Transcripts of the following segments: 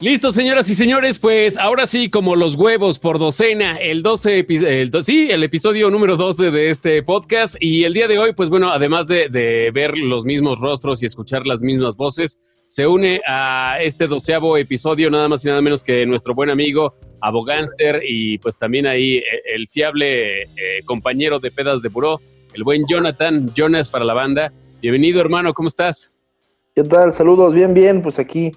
Listo, señoras y señores, pues ahora sí, como los huevos por docena, el 12, el, sí, el episodio número 12 de este podcast. Y el día de hoy, pues bueno, además de, ver los mismos rostros y escuchar las mismas voces, se une a este doceavo episodio, nada más y nada menos que nuestro buen amigo Abogánster y pues también ahí eh, el fiable eh, compañero de pedas de buró, el buen Jonathan, Jonas para la banda. Bienvenido, hermano, ¿cómo estás? ¿Qué tal? Saludos, bien, bien, pues aquí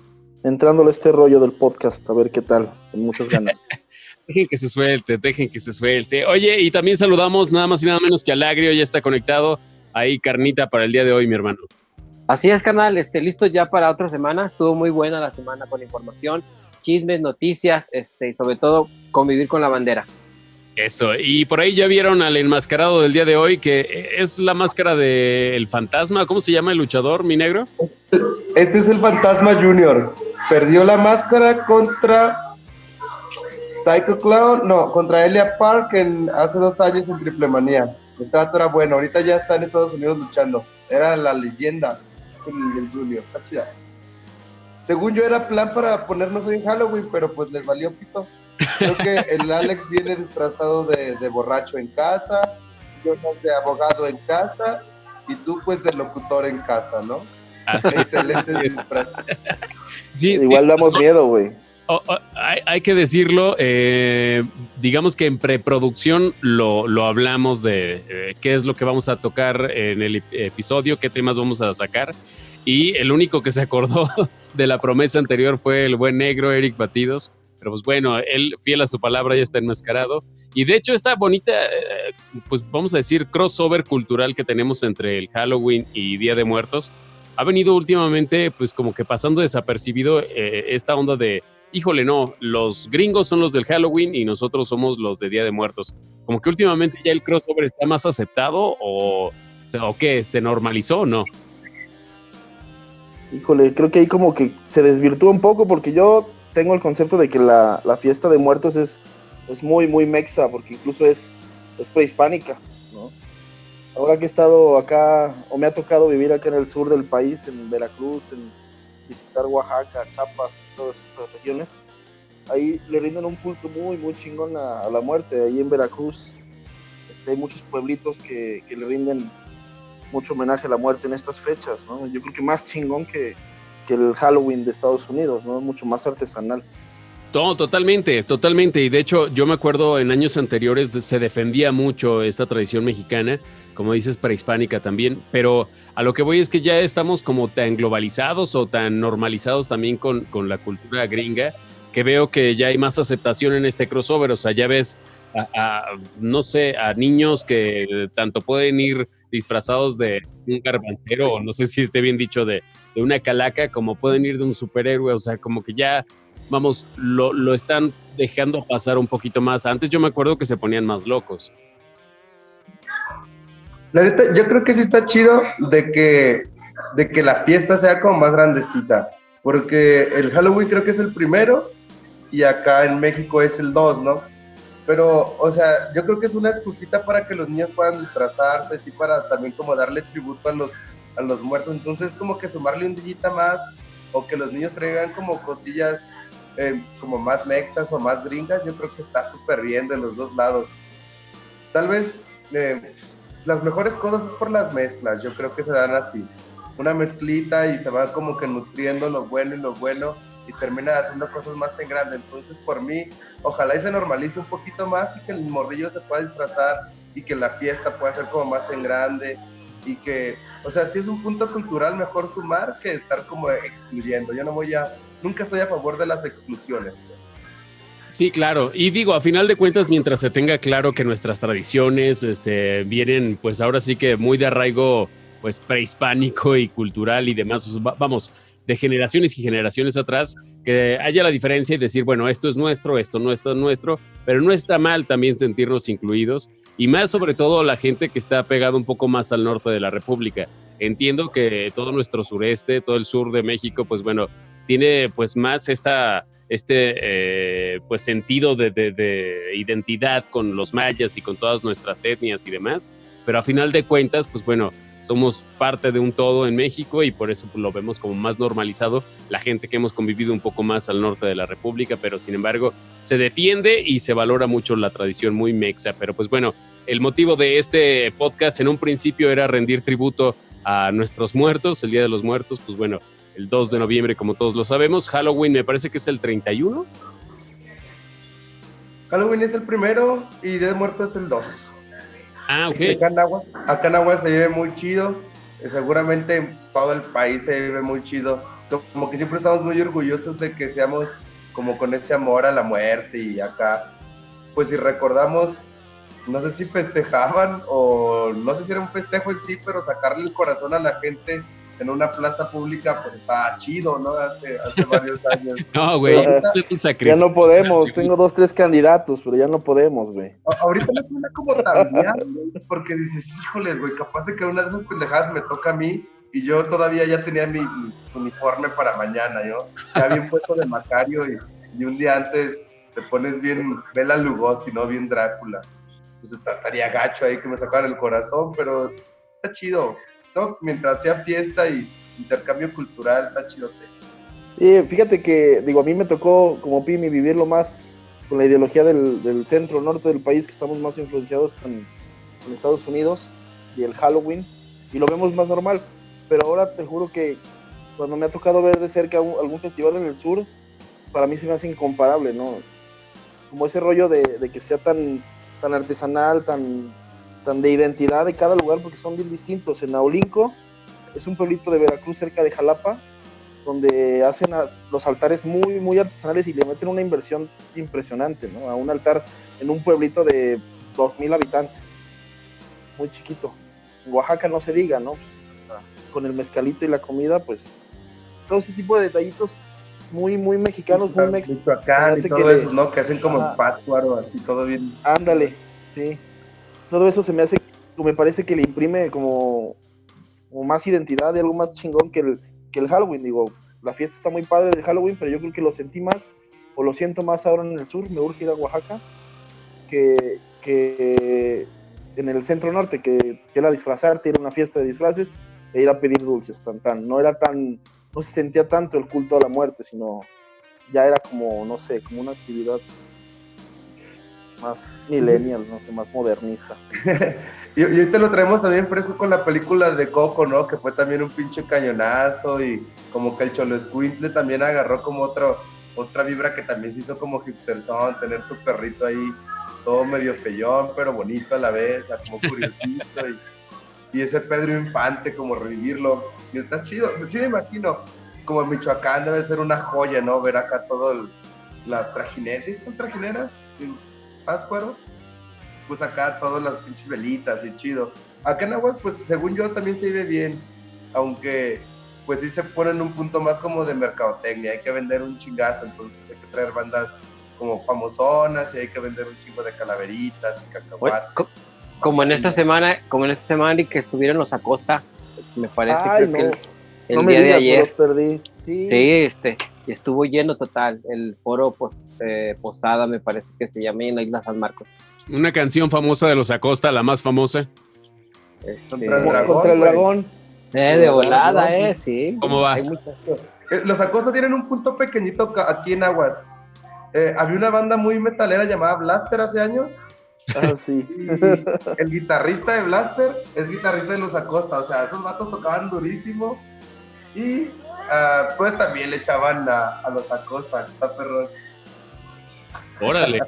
entrándole este rollo del podcast, a ver qué tal, con muchas ganas. dejen que se suelte, dejen que se suelte. Oye, y también saludamos nada más y nada menos que al Agrio, ya está conectado. Ahí, carnita para el día de hoy, mi hermano. Así es, canal, este, listo ya para otra semana. Estuvo muy buena la semana con información, chismes, noticias, este, y sobre todo convivir con la bandera. Eso, y por ahí ya vieron al enmascarado del día de hoy, que es la máscara del fantasma. ¿Cómo se llama el luchador, mi negro? Este es el fantasma Junior. Perdió la máscara contra Psycho Clown, no, contra Elia Park en, hace dos años en Triple Manía. Estaba era bueno, ahorita ya está en Estados Unidos luchando. Era la leyenda el Junior, está. Según yo era plan para ponernos hoy en Halloween, pero pues les valió pito. Creo que el Alex viene disfrazado de, borracho en casa, yo no de abogado en casa y tú pues de locutor en casa, ¿no? Así. Excelente disfraz. Sí, Igual damos miedo, güey. hay, que decirlo, eh, digamos que en preproducción lo, lo hablamos de eh, qué es lo que vamos a tocar en el episodio, qué temas vamos a sacar. Y el único que se acordó de la promesa anterior fue el buen negro Eric Batidos. Pero pues bueno, él fiel a su palabra ya está enmascarado. Y de hecho esta bonita, eh, pues vamos a decir, crossover cultural que tenemos entre el Halloween y Día de Muertos, ha venido últimamente pues como que pasando desapercibido eh, esta onda de, híjole, no, los gringos son los del Halloween y nosotros somos los de Día de Muertos. Como que últimamente ya el crossover está más aceptado o, o qué, se normalizó o no. Híjole, creo que ahí como que se desvirtúa un poco porque yo tengo el concepto de que la, fiesta de muertos es, es muy, muy mexa, porque incluso es, es prehispánica, ¿no? Ahora que he estado acá, o me ha tocado vivir acá en el sur del país, en Veracruz, en visitar Oaxaca, Chiapas, todas estas regiones, ahí le rinden un culto muy, muy chingón a, la muerte. Ahí en Veracruz este, hay muchos pueblitos que, que, le rinden mucho homenaje a la muerte en estas fechas, ¿no? Yo creo que más chingón que, que el Halloween de Estados Unidos, ¿no? Mucho más artesanal. No, totalmente, totalmente. Y de hecho, yo me acuerdo en años anteriores se defendía mucho esta tradición mexicana, como dices, prehispánica también, pero a lo que voy es que ya estamos como tan globalizados o tan normalizados también con, con la cultura gringa, que veo que ya hay más aceptación en este crossover. O sea, ya ves a, no sé, a niños que tanto pueden ir disfrazados de un garbancero, o no sé si esté bien dicho, de, de una calaca, como pueden ir de un superhéroe, o sea, como que ya, vamos, lo, lo están dejando pasar un poquito más. Antes yo me acuerdo que se ponían más locos. La neta, yo creo que sí está chido de que, de que la fiesta sea como más grandecita, porque el Halloween creo que es el primero y acá en México es el 2, ¿no? Pero, o sea, yo creo que es una excusita para que los niños puedan disfrazarse, así para también como darle tributo a los, a los muertos. Entonces, como que sumarle un dillita más o que los niños traigan como cosillas eh, como más mexas o más gringas, yo creo que está súper bien de los dos lados. Tal vez eh, las mejores cosas es por las mezclas, yo creo que se dan así. Una mezclita y se va como que nutriendo lo bueno y lo bueno y termina haciendo cosas más en grande. Entonces, por mí, ojalá y se normalice un poquito más y que el morrillo se pueda disfrazar y que la fiesta pueda ser como más en grande y que, o sea, si es un punto cultural, mejor sumar que estar como excluyendo. Yo no voy a, nunca estoy a favor de las exclusiones. Sí, claro. Y digo, a final de cuentas, mientras se tenga claro que nuestras tradiciones este, vienen, pues ahora sí que muy de arraigo, pues prehispánico y cultural y demás, vamos, de generaciones y generaciones atrás, que haya la diferencia y decir, bueno, esto es nuestro, esto no es nuestro, pero no está mal también sentirnos incluidos y más sobre todo la gente que está pegada un poco más al norte de la República. Entiendo que todo nuestro sureste, todo el sur de México, pues bueno, tiene pues más esta, este eh, pues sentido de, de, identidad con los mayas y con todas nuestras etnias y demás, pero a final de cuentas, pues bueno, somos parte de un todo en México y por eso pues, lo vemos como más normalizado la gente que hemos convivido un poco más al norte de la República, pero sin embargo se defiende y se valora mucho la tradición muy mexa. Pero pues bueno, el motivo de este podcast en un principio era rendir tributo a nuestros muertos, el Día de los Muertos, pues bueno, el 2 de noviembre como todos lo sabemos, Halloween me parece que es el 31. Halloween es el primero y Día de Muertos es el 2. Ah, ok. Acá en, Agua, acá en Agua se vive muy chido. Eh, Seguramente en todo el país se vive muy chido. Como que siempre estamos muy orgullosos de que seamos como con ese amor a la muerte y acá, pues si recordamos, no sé si festejaban o no sé si era un festejo en sí, pero sacarle el corazón a la gente en una plaza pública, pues estaba chido, ¿no? Hace, hace varios años. No, güey, no Ya no podemos, tengo dos, tres candidatos, pero ya no podemos, güey. Ahorita me suena como también, porque dices, híjoles, güey, capaz de que una de esas pendejadas me toca a mí y yo todavía ya tenía mi, mi uniforme para mañana, yo ya bien puesto de Macario y, y un día antes te pones bien Bela Lugosi, ¿no? Bien Drácula. Pues esta- estaría gacho ahí que me sacaran el corazón, pero está chido. Mientras sea fiesta y intercambio cultural, está chido. Y fíjate que, digo, a mí me tocó como Pimi vivirlo más con la ideología del, del centro norte del país, que estamos más influenciados con, con Estados Unidos y el Halloween, y lo vemos más normal. Pero ahora te juro que cuando me ha tocado ver de cerca un- algún festival en el sur, para mí se me hace incomparable, ¿no? Como ese rollo de, de que sea tan, tan artesanal, tan, tan de identidad de cada lugar, porque son bien distintos. En Naulinco es un pueblito de Veracruz cerca de Jalapa, donde hacen a- los altares muy, muy artesanales y le meten una inversión impresionante, ¿no? A un altar en un pueblito de 2.000 habitantes, muy chiquito. En Oaxaca no se diga, ¿no? Pues, con el mezcalito y la comida, pues todo ese tipo de detallitos muy, muy mexicanos, muy mex... Michoacán y todo que le- eso, ¿no? Que hacen como Ajá. en pátuaro, así todo bien. Ándale, sí. Todo eso se me hace, me parece que le imprime como, como más identidad y algo más chingón que el, que el Halloween. Digo, la fiesta está muy padre de Halloween, pero yo creo que lo sentí más, o lo siento más ahora en el sur, me urge ir a Oaxaca, que, que en el centro norte, que, que era disfrazarte, ir a una fiesta de disfraces e ir a pedir dulces, tan, tan. No era tan, no se sentía tanto el culto a la muerte, sino ya era como, no sé, como una actividad más millennial, no sé, más modernista. Y, y ahorita lo traemos también fresco con la película de Coco, ¿no? Que fue también un pinche cañonazo y como que el Cholo Escuintle también agarró como otro, otra vibra que también se hizo como hipsterzón, tener tu perrito ahí todo medio feyón, pero bonito a la vez, como curiosito y, y ese Pedro Infante, como revivirlo. Y está chido, sí me imagino, como en Michoacán debe ser una joya, ¿no? Ver acá todo el- las trajineras, ¿sí son trajineras? ¿En Páscuaro? pues acá todas las pinches velitas y chido. Acá en Aguas, pues según yo también se vive bien, aunque pues sí se pone en un punto más como de mercadotecnia, hay que vender un chingazo, entonces hay que traer bandas como famosonas y hay que vender un chingo de calaveritas y cacahuates. co- como en esta semana, como en esta semana y que estuvieron los Acosta, me parece Ay, creo que el, el no me día de ayer. los perdí. Sí, Sí, este, y estuvo lleno total. El foro pos- eh, Posada, me parece que se llama en la isla San Marcos. Una canción famosa de los Acosta, la más famosa. Este, Contra el dragón, contra el dragón. eh, de volada, eh, sí. ¿Cómo va? Hay muchas. Eh, Los Acosta tienen un punto pequeñito aquí en Aguas. Eh, había una banda muy metalera llamada Blaster hace años Ah, sí. y el guitarrista de Blaster es guitarrista de los Acosta, o sea, esos vatos tocaban durísimo y ah, pues también le echaban a, a los Acosta, está perrón. Órale.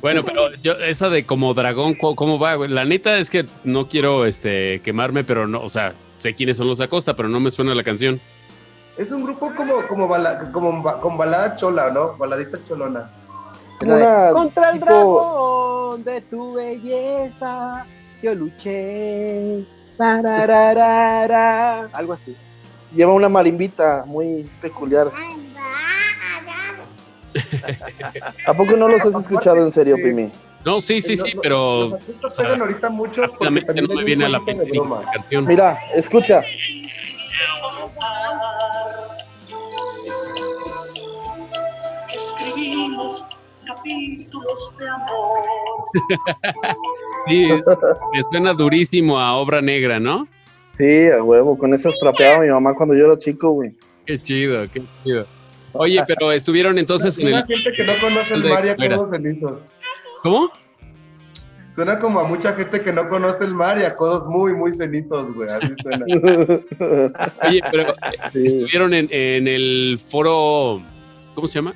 Bueno, pero yo, esa de como dragón, ¿cómo, cómo va? La neta es que no quiero este, quemarme, pero no, o sea, sé quiénes son los Acosta, pero no me suena la canción. Es un grupo como, como, bala- como con balada chola, ¿no? Baladita cholona. Una Contra el tipo- dragón de tu belleza, yo luché. Algo así. Lleva una marimbita muy peculiar. ¿A poco no los has escuchado en serio. Pimi? No, sí, sí, sí, pero Los o sea, ahorita mucho porque no me viene a la canción. Mira, escucha. escribimos capítulos de amor. Sí, me suena durísimo a obra negra, ¿no? Sí, a huevo, con esas trapeaba mi mamá cuando yo era chico, güey. Qué chido, qué chido. Oye, pero estuvieron entonces en el... gente que no conoce el mar y a codos. ¿Cómo? Suena como a mucha gente que no conoce el mar y a codos muy, muy cenizos, güey. Así suena. Oye, pero eh, Sí. estuvieron en, en el foro, ¿cómo se llama?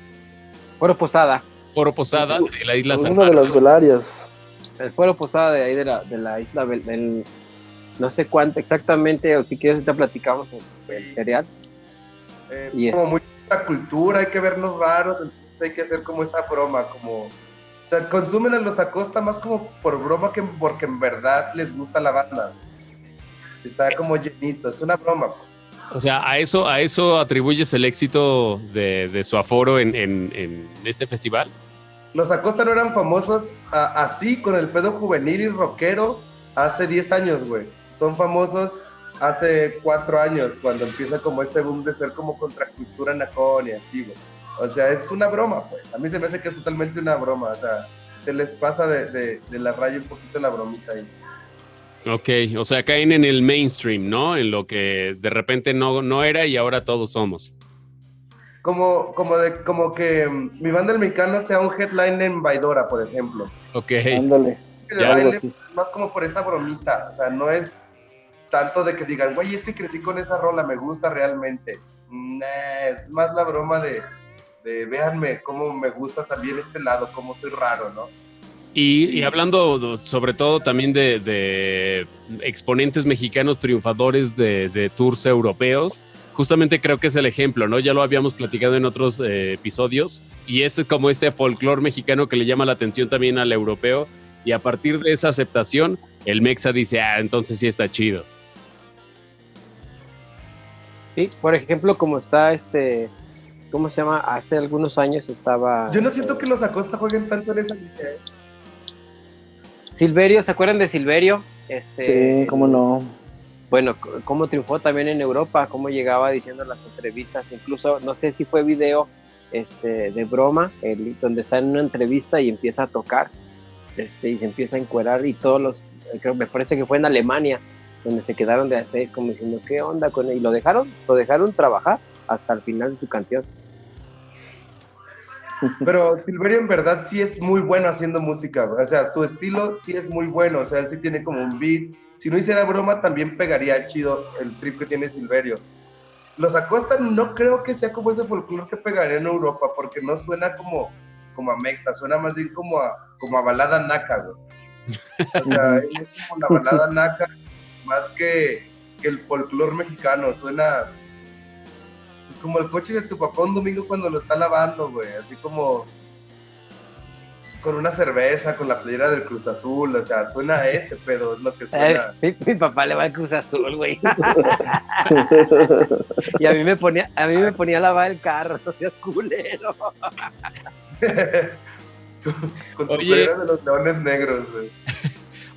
Foro Posada. Foro Posada de la isla San Una de las velarias. El Foro Posada de ahí de la, de la isla del. No sé cuánto exactamente, o si quieres, ahorita platicamos el, el cereal. Eh, Y es- como mucha cultura, hay que vernos raros, entonces hay que hacer como esa broma, como... O sea, consumen a los Acosta más como por broma que porque en verdad les gusta la banda. Está como llenito, es una broma. O sea, a eso, a eso atribuyes el éxito de, de su aforo en, en- en este festival. Los Acosta no eran famosos a- así con el pedo juvenil y rockero hace 10 años, güey. Son famosos hace 4 años, cuando empieza como ese boom de ser como contracultura nacón y así, güey. O sea, es una broma, pues. A mí se me hace que es totalmente una broma. O sea, se les pasa de, de- de la raya un poquito la bromita ahí. Ok, o sea, caen en el mainstream, ¿no? En lo que de repente no, no era y ahora todos somos. Como, como, de, como que mm, mi banda el mexicano sea un headline en Baidora, por ejemplo. Ok, Ándale. más como por esa bromita, o sea, no es tanto de que digan, güey, es que crecí con esa rola, me gusta realmente. Nah, es más la broma de, de véanme cómo me gusta también este lado, cómo soy raro, ¿no? Y, y hablando sobre todo también de, de exponentes mexicanos triunfadores de, de tours europeos, justamente creo que es el ejemplo, ¿no? Ya lo habíamos platicado en otros eh, episodios y es como este folclore mexicano que le llama la atención también al europeo y a partir de esa aceptación, el Mexa dice, ah, entonces sí está chido. Sí, por ejemplo, como está este. ¿Cómo se llama? Hace algunos años estaba. Yo no siento que los Acosta jueguen tanto en esa liga. ¿eh? Silverio, ¿se acuerdan de Silverio? Este, Sí, cómo no. Bueno, cómo triunfó también en Europa, cómo llegaba diciendo en las entrevistas, incluso no sé si fue video este, de broma, el- donde está en una entrevista y empieza a tocar, este, y se empieza a encuerar y todos los, creo, me parece que fue en Alemania, donde se quedaron de a seis como diciendo, ¿qué onda con él? Y lo dejaron, lo dejaron trabajar hasta el final de su canción. Pero Silverio en verdad sí es muy bueno haciendo música, o sea, su estilo sí es muy bueno, o sea, él sí tiene como un beat. Si no hiciera broma, también pegaría chido el trip que tiene Silverio. Los Acosta no creo que sea como ese folclore que pegaría en Europa, porque no suena como, como a Mexa, suena más bien como a, como a balada naca, güey. O sea, él es como la balada naca, más que, que el folclore mexicano, suena pues, como el coche de tu papá un domingo cuando lo está lavando, güey, así como con una cerveza, con la playera del Cruz Azul, o sea, suena a ese pedo, es lo que suena. mi, mi papá le va al Cruz Azul, güey. y a mí me ponía, a mí me ponía a lavar el carro, no seas culero. con tu Oye. playera de los leones negros, güey.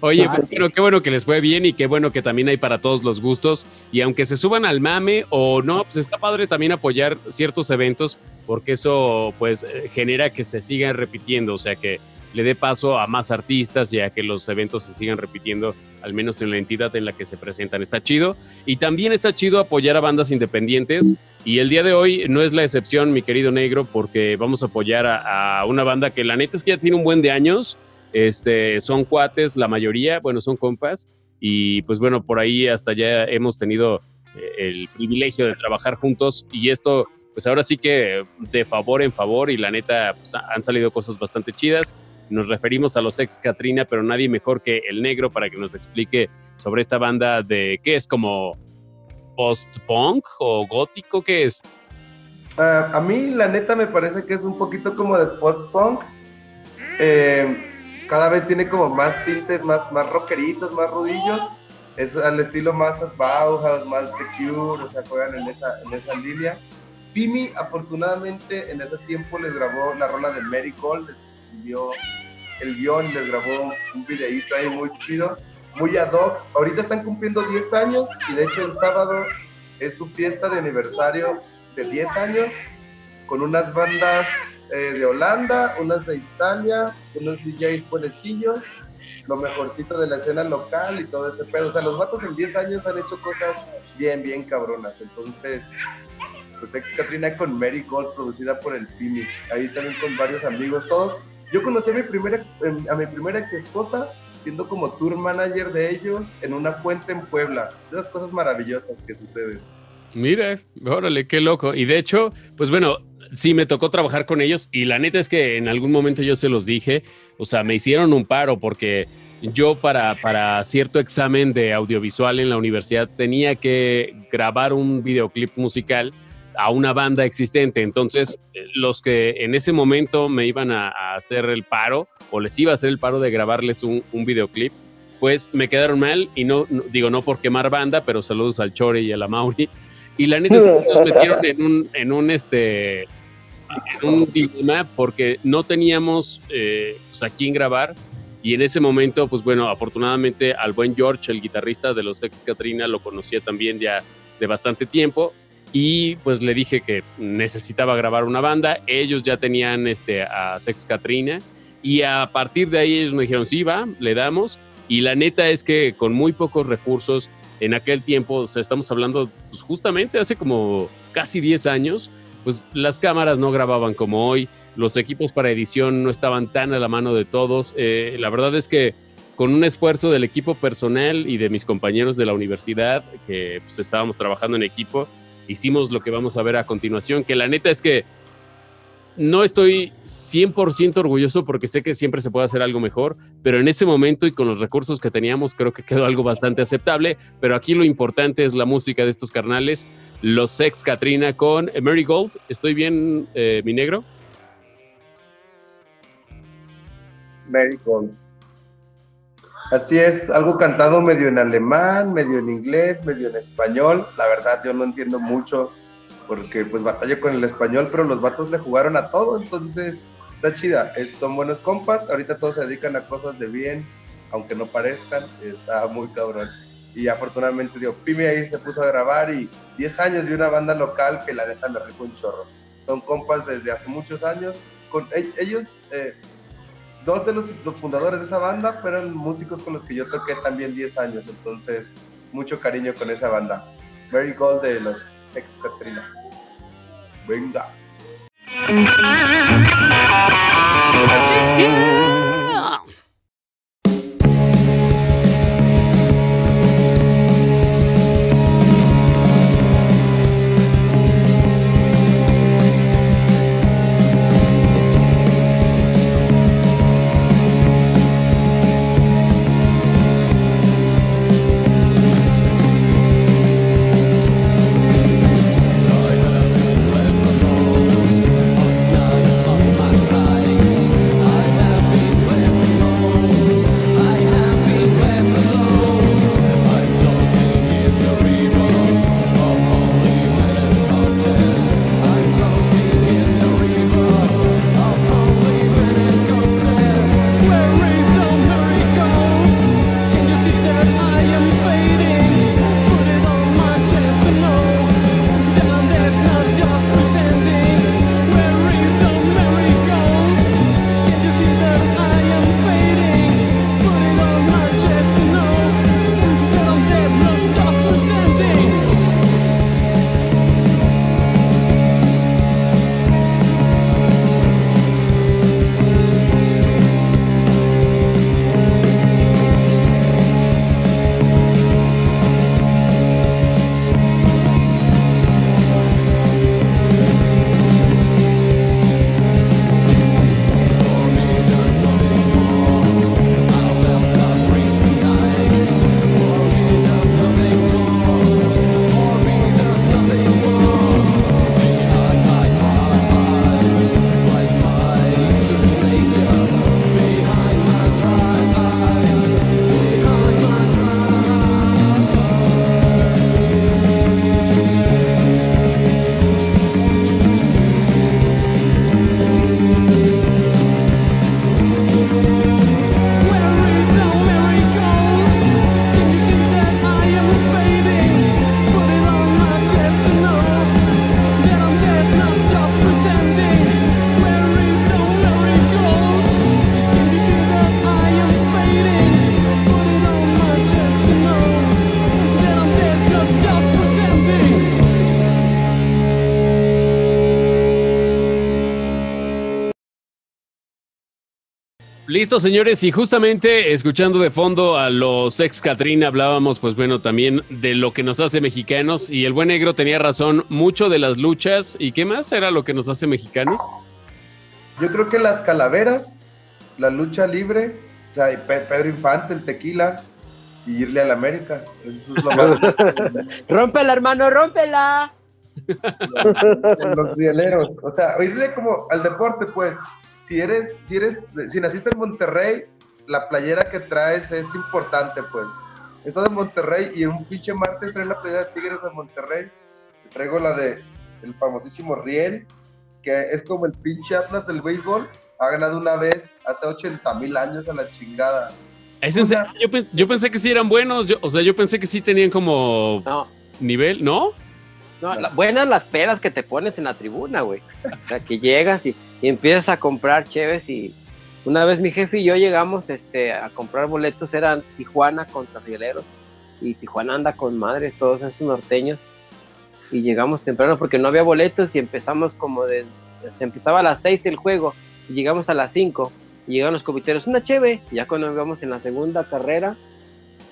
Oye, Ah, pues bueno, qué bueno que les fue bien y qué bueno que también hay para todos los gustos. Y aunque se suban al mame o no, pues está padre también apoyar ciertos eventos porque eso pues eh, genera que se sigan repitiendo, o sea que le dé paso a más artistas y a que los eventos se sigan repitiendo, al menos en la entidad en la que se presentan. Está chido. Y también está chido apoyar a bandas independientes. Y el día de hoy no es la excepción, mi querido negro, porque vamos a apoyar a, a una banda que la neta es que ya tiene un buen de años. Este, son cuates, la mayoría, bueno, son compas. Y pues bueno, por ahí hasta ya hemos tenido eh, el privilegio de trabajar juntos. Y esto, pues ahora sí que de favor en favor. Y la neta, pues, ha- han salido cosas bastante chidas. Nos referimos a los ex Katrina, pero nadie mejor que el negro para que nos explique sobre esta banda de qué es como post-punk o gótico, ¿qué es? Ah, a mí, la neta, me parece que es un poquito como de post-punk. Eh, cada vez tiene como más tintes, más, más rockeritos, más rudillos. Es al estilo más Bauhaus, más The Cure, o sea, juegan en esa, en esa línea. Pimi, afortunadamente, en ese tiempo les grabó la rola de Mary les escribió el guion, les grabó un videíto ahí muy chido, muy ad hoc. Ahorita están cumpliendo 10 años y de hecho el sábado es su fiesta de aniversario de 10 años con unas bandas eh, de Holanda, unas de Italia, unos DJs buenecillos lo mejorcito de la escena local y todo ese pedo. O sea, los vatos en 10 años han hecho cosas bien, bien cabronas. Entonces, pues ex Katrina con Mary Gold, producida por el Pini. Ahí también con varios amigos, todos. Yo conocí a mi primera, ex, em, a mi primera ex esposa siendo como tour manager de ellos en una fuente en Puebla. Esas cosas maravillosas que suceden. Mira, órale, qué loco. Y de hecho, pues bueno, sí me tocó trabajar con ellos y la neta es que en algún momento yo se los dije, o sea, me hicieron un paro porque yo para, para cierto examen de audiovisual en la universidad tenía que grabar un videoclip musical a una banda existente. Entonces, los que en ese momento me iban a, hacer el paro o les iba a hacer el paro de grabarles un, videoclip, pues me quedaron mal y no, digo, no por quemar banda, pero saludos al Chore y a la Mauri. Y la neta es que nos metieron en un, en un, este, en un dilema porque no teníamos eh, pues, a quién grabar. Y en ese momento, pues bueno, afortunadamente al buen George, el guitarrista de los ex Katrina, lo conocía también ya de bastante tiempo y pues le dije que necesitaba grabar una banda. Ellos ya tenían este, a Sex Katrina y a partir de ahí ellos me dijeron, sí, va, le damos. Y la neta es que con muy pocos recursos en aquel tiempo, o sea, estamos hablando pues justamente hace como casi 10 años, pues las cámaras no grababan como hoy, los equipos para edición no estaban tan a la mano de todos. Eh, la verdad es que con un esfuerzo del equipo personal y de mis compañeros de la universidad, que pues estábamos trabajando en equipo, hicimos lo que vamos a ver a continuación, que la neta es que no estoy 100% orgulloso porque sé que siempre se puede hacer algo mejor, pero en ese momento y con los recursos que teníamos creo que quedó algo bastante aceptable, pero aquí lo importante es la música de estos carnales, los Sex Katrina con Mary Gold. ¿Estoy bien, eh, mi negro? Mary Gold. Así es, algo cantado medio en alemán, medio en inglés, medio en español. La verdad yo no entiendo mucho porque pues batallo con el español, pero los vatos le jugaron a todo, entonces está chida. son buenos compas, ahorita todos se dedican a cosas de bien, aunque no parezcan, está muy cabrón. Y afortunadamente, digo, Pimi ahí se puso a grabar y 10 años de una banda local que la neta me rico un chorro. Son compas desde hace muchos años. Con e-, ellos, eh, dos de los, fundadores de esa banda fueron músicos con los que yo toqué también 10 años, entonces mucho cariño con esa banda. Very Gold de los Sex Katrina. Venga. Así que... Listo, señores, y justamente escuchando de fondo a los ex Catrín hablábamos, pues bueno, también de lo que nos hace mexicanos y el buen negro tenía razón, mucho de las luchas y qué más era lo que nos hace mexicanos. Yo creo que las calaveras, la lucha libre, o sea, Pedro Infante, el tequila y irle a la América. Eso es lo más. rómpela, hermano, rómpela. los rieleros, o sea, irle como al deporte, pues si eres, si eres, si naciste en Monterrey, la playera que traes es importante, pues. Estás en Monterrey y un pinche martes trae la playera de Tigres de Monterrey. Traigo la de el famosísimo Riel, que es como el pinche Atlas del béisbol. Ha ganado una vez hace 80 mil años a la chingada. Yo, pensé que sí eran buenos. o sea, yo pensé que sí tenían como nivel, ¿no? No, buenas las peras que te pones en la tribuna, güey. O sea, que llegas y, empiezas a comprar cheves y una vez mi jefe y yo llegamos este, a comprar boletos, eran Tijuana contra Rieleros y Tijuana anda con madres, todos esos norteños y llegamos temprano porque no había boletos y empezamos como desde, se empezaba a las 6 el juego y llegamos a las 5 y llegaron los comiteros, una cheve, y ya cuando íbamos en la segunda carrera,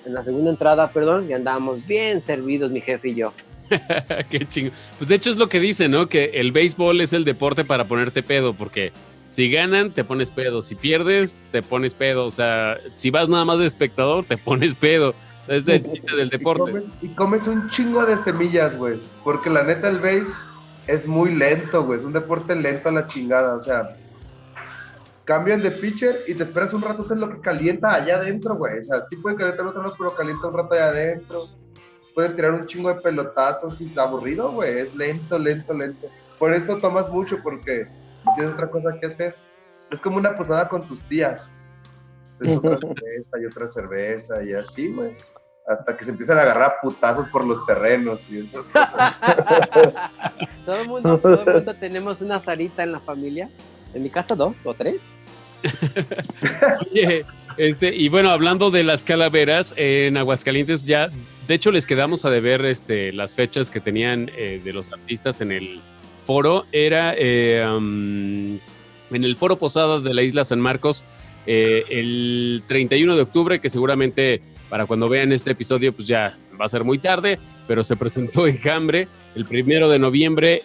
en la segunda entrada, perdón, ya andábamos bien servidos mi jefe y yo. Qué chingo. Pues de hecho es lo que dice, ¿no? Que el béisbol es el deporte para ponerte pedo, porque si ganan, te pones pedo. Si pierdes, te pones pedo. O sea, si vas nada más de espectador, te pones pedo. O sea, es del del deporte. Y comes, un chingo de semillas, güey. Porque la neta, el béis es muy lento, güey. Es un deporte lento a la chingada. O sea, cambian de pitcher y te esperas un rato en lo que calienta allá adentro, güey. O sea, sí puede calentar otro pero calienta un rato allá adentro puede tirar un chingo de pelotazos y está aburrido, güey. Es lento, lento, lento. Por eso tomas mucho, porque no tienes otra cosa que hacer. Es como una posada con tus tías. Es otra cerveza y otra cerveza y así, güey. Hasta que se empiezan a agarrar putazos por los terrenos y todo el mundo, todo el mundo tenemos una zarita en la familia. En mi casa dos o tres. Oye, este, y bueno, hablando de las calaveras, en Aguascalientes ya, de hecho, les quedamos a deber este, las fechas que tenían eh, de los artistas en el foro. Era eh, en el foro Posada de la isla San Marcos eh, el 31 de octubre, que seguramente para cuando vean este episodio, pues ya va a ser muy tarde, pero se presentó en Jambre el primero de noviembre,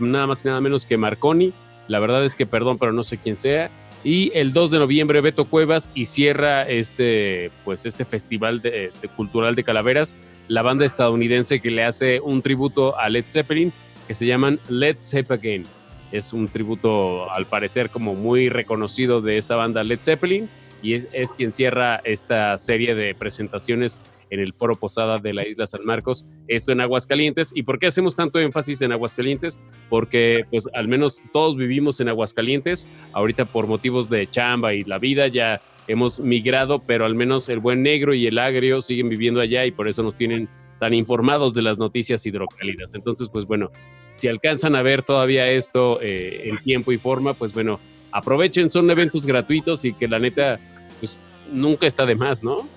nada más y nada menos que Marconi. La verdad es que, perdón, pero no sé quién sea. Y el 2 de noviembre Beto Cuevas y cierra este, pues este festival de, cultural de calaveras, la banda estadounidense que le hace un tributo a Led Zeppelin, que se llaman Led Zeppelin. Es un tributo al parecer como muy reconocido de esta banda Led Zeppelin y es, es quien cierra esta serie de presentaciones en el Foro Posada de la Isla San Marcos, esto en Aguascalientes. ¿Y por qué hacemos tanto énfasis en Aguascalientes? Porque pues al menos todos vivimos en Aguascalientes, ahorita por motivos de chamba y la vida ya hemos migrado, pero al menos el buen negro y el agrio siguen viviendo allá y por eso nos tienen tan informados de las noticias hidrocálidas. Entonces, pues bueno, si alcanzan a ver todavía esto eh, en tiempo y forma, pues bueno, aprovechen, son eventos gratuitos y que la neta, pues nunca está de más, ¿no?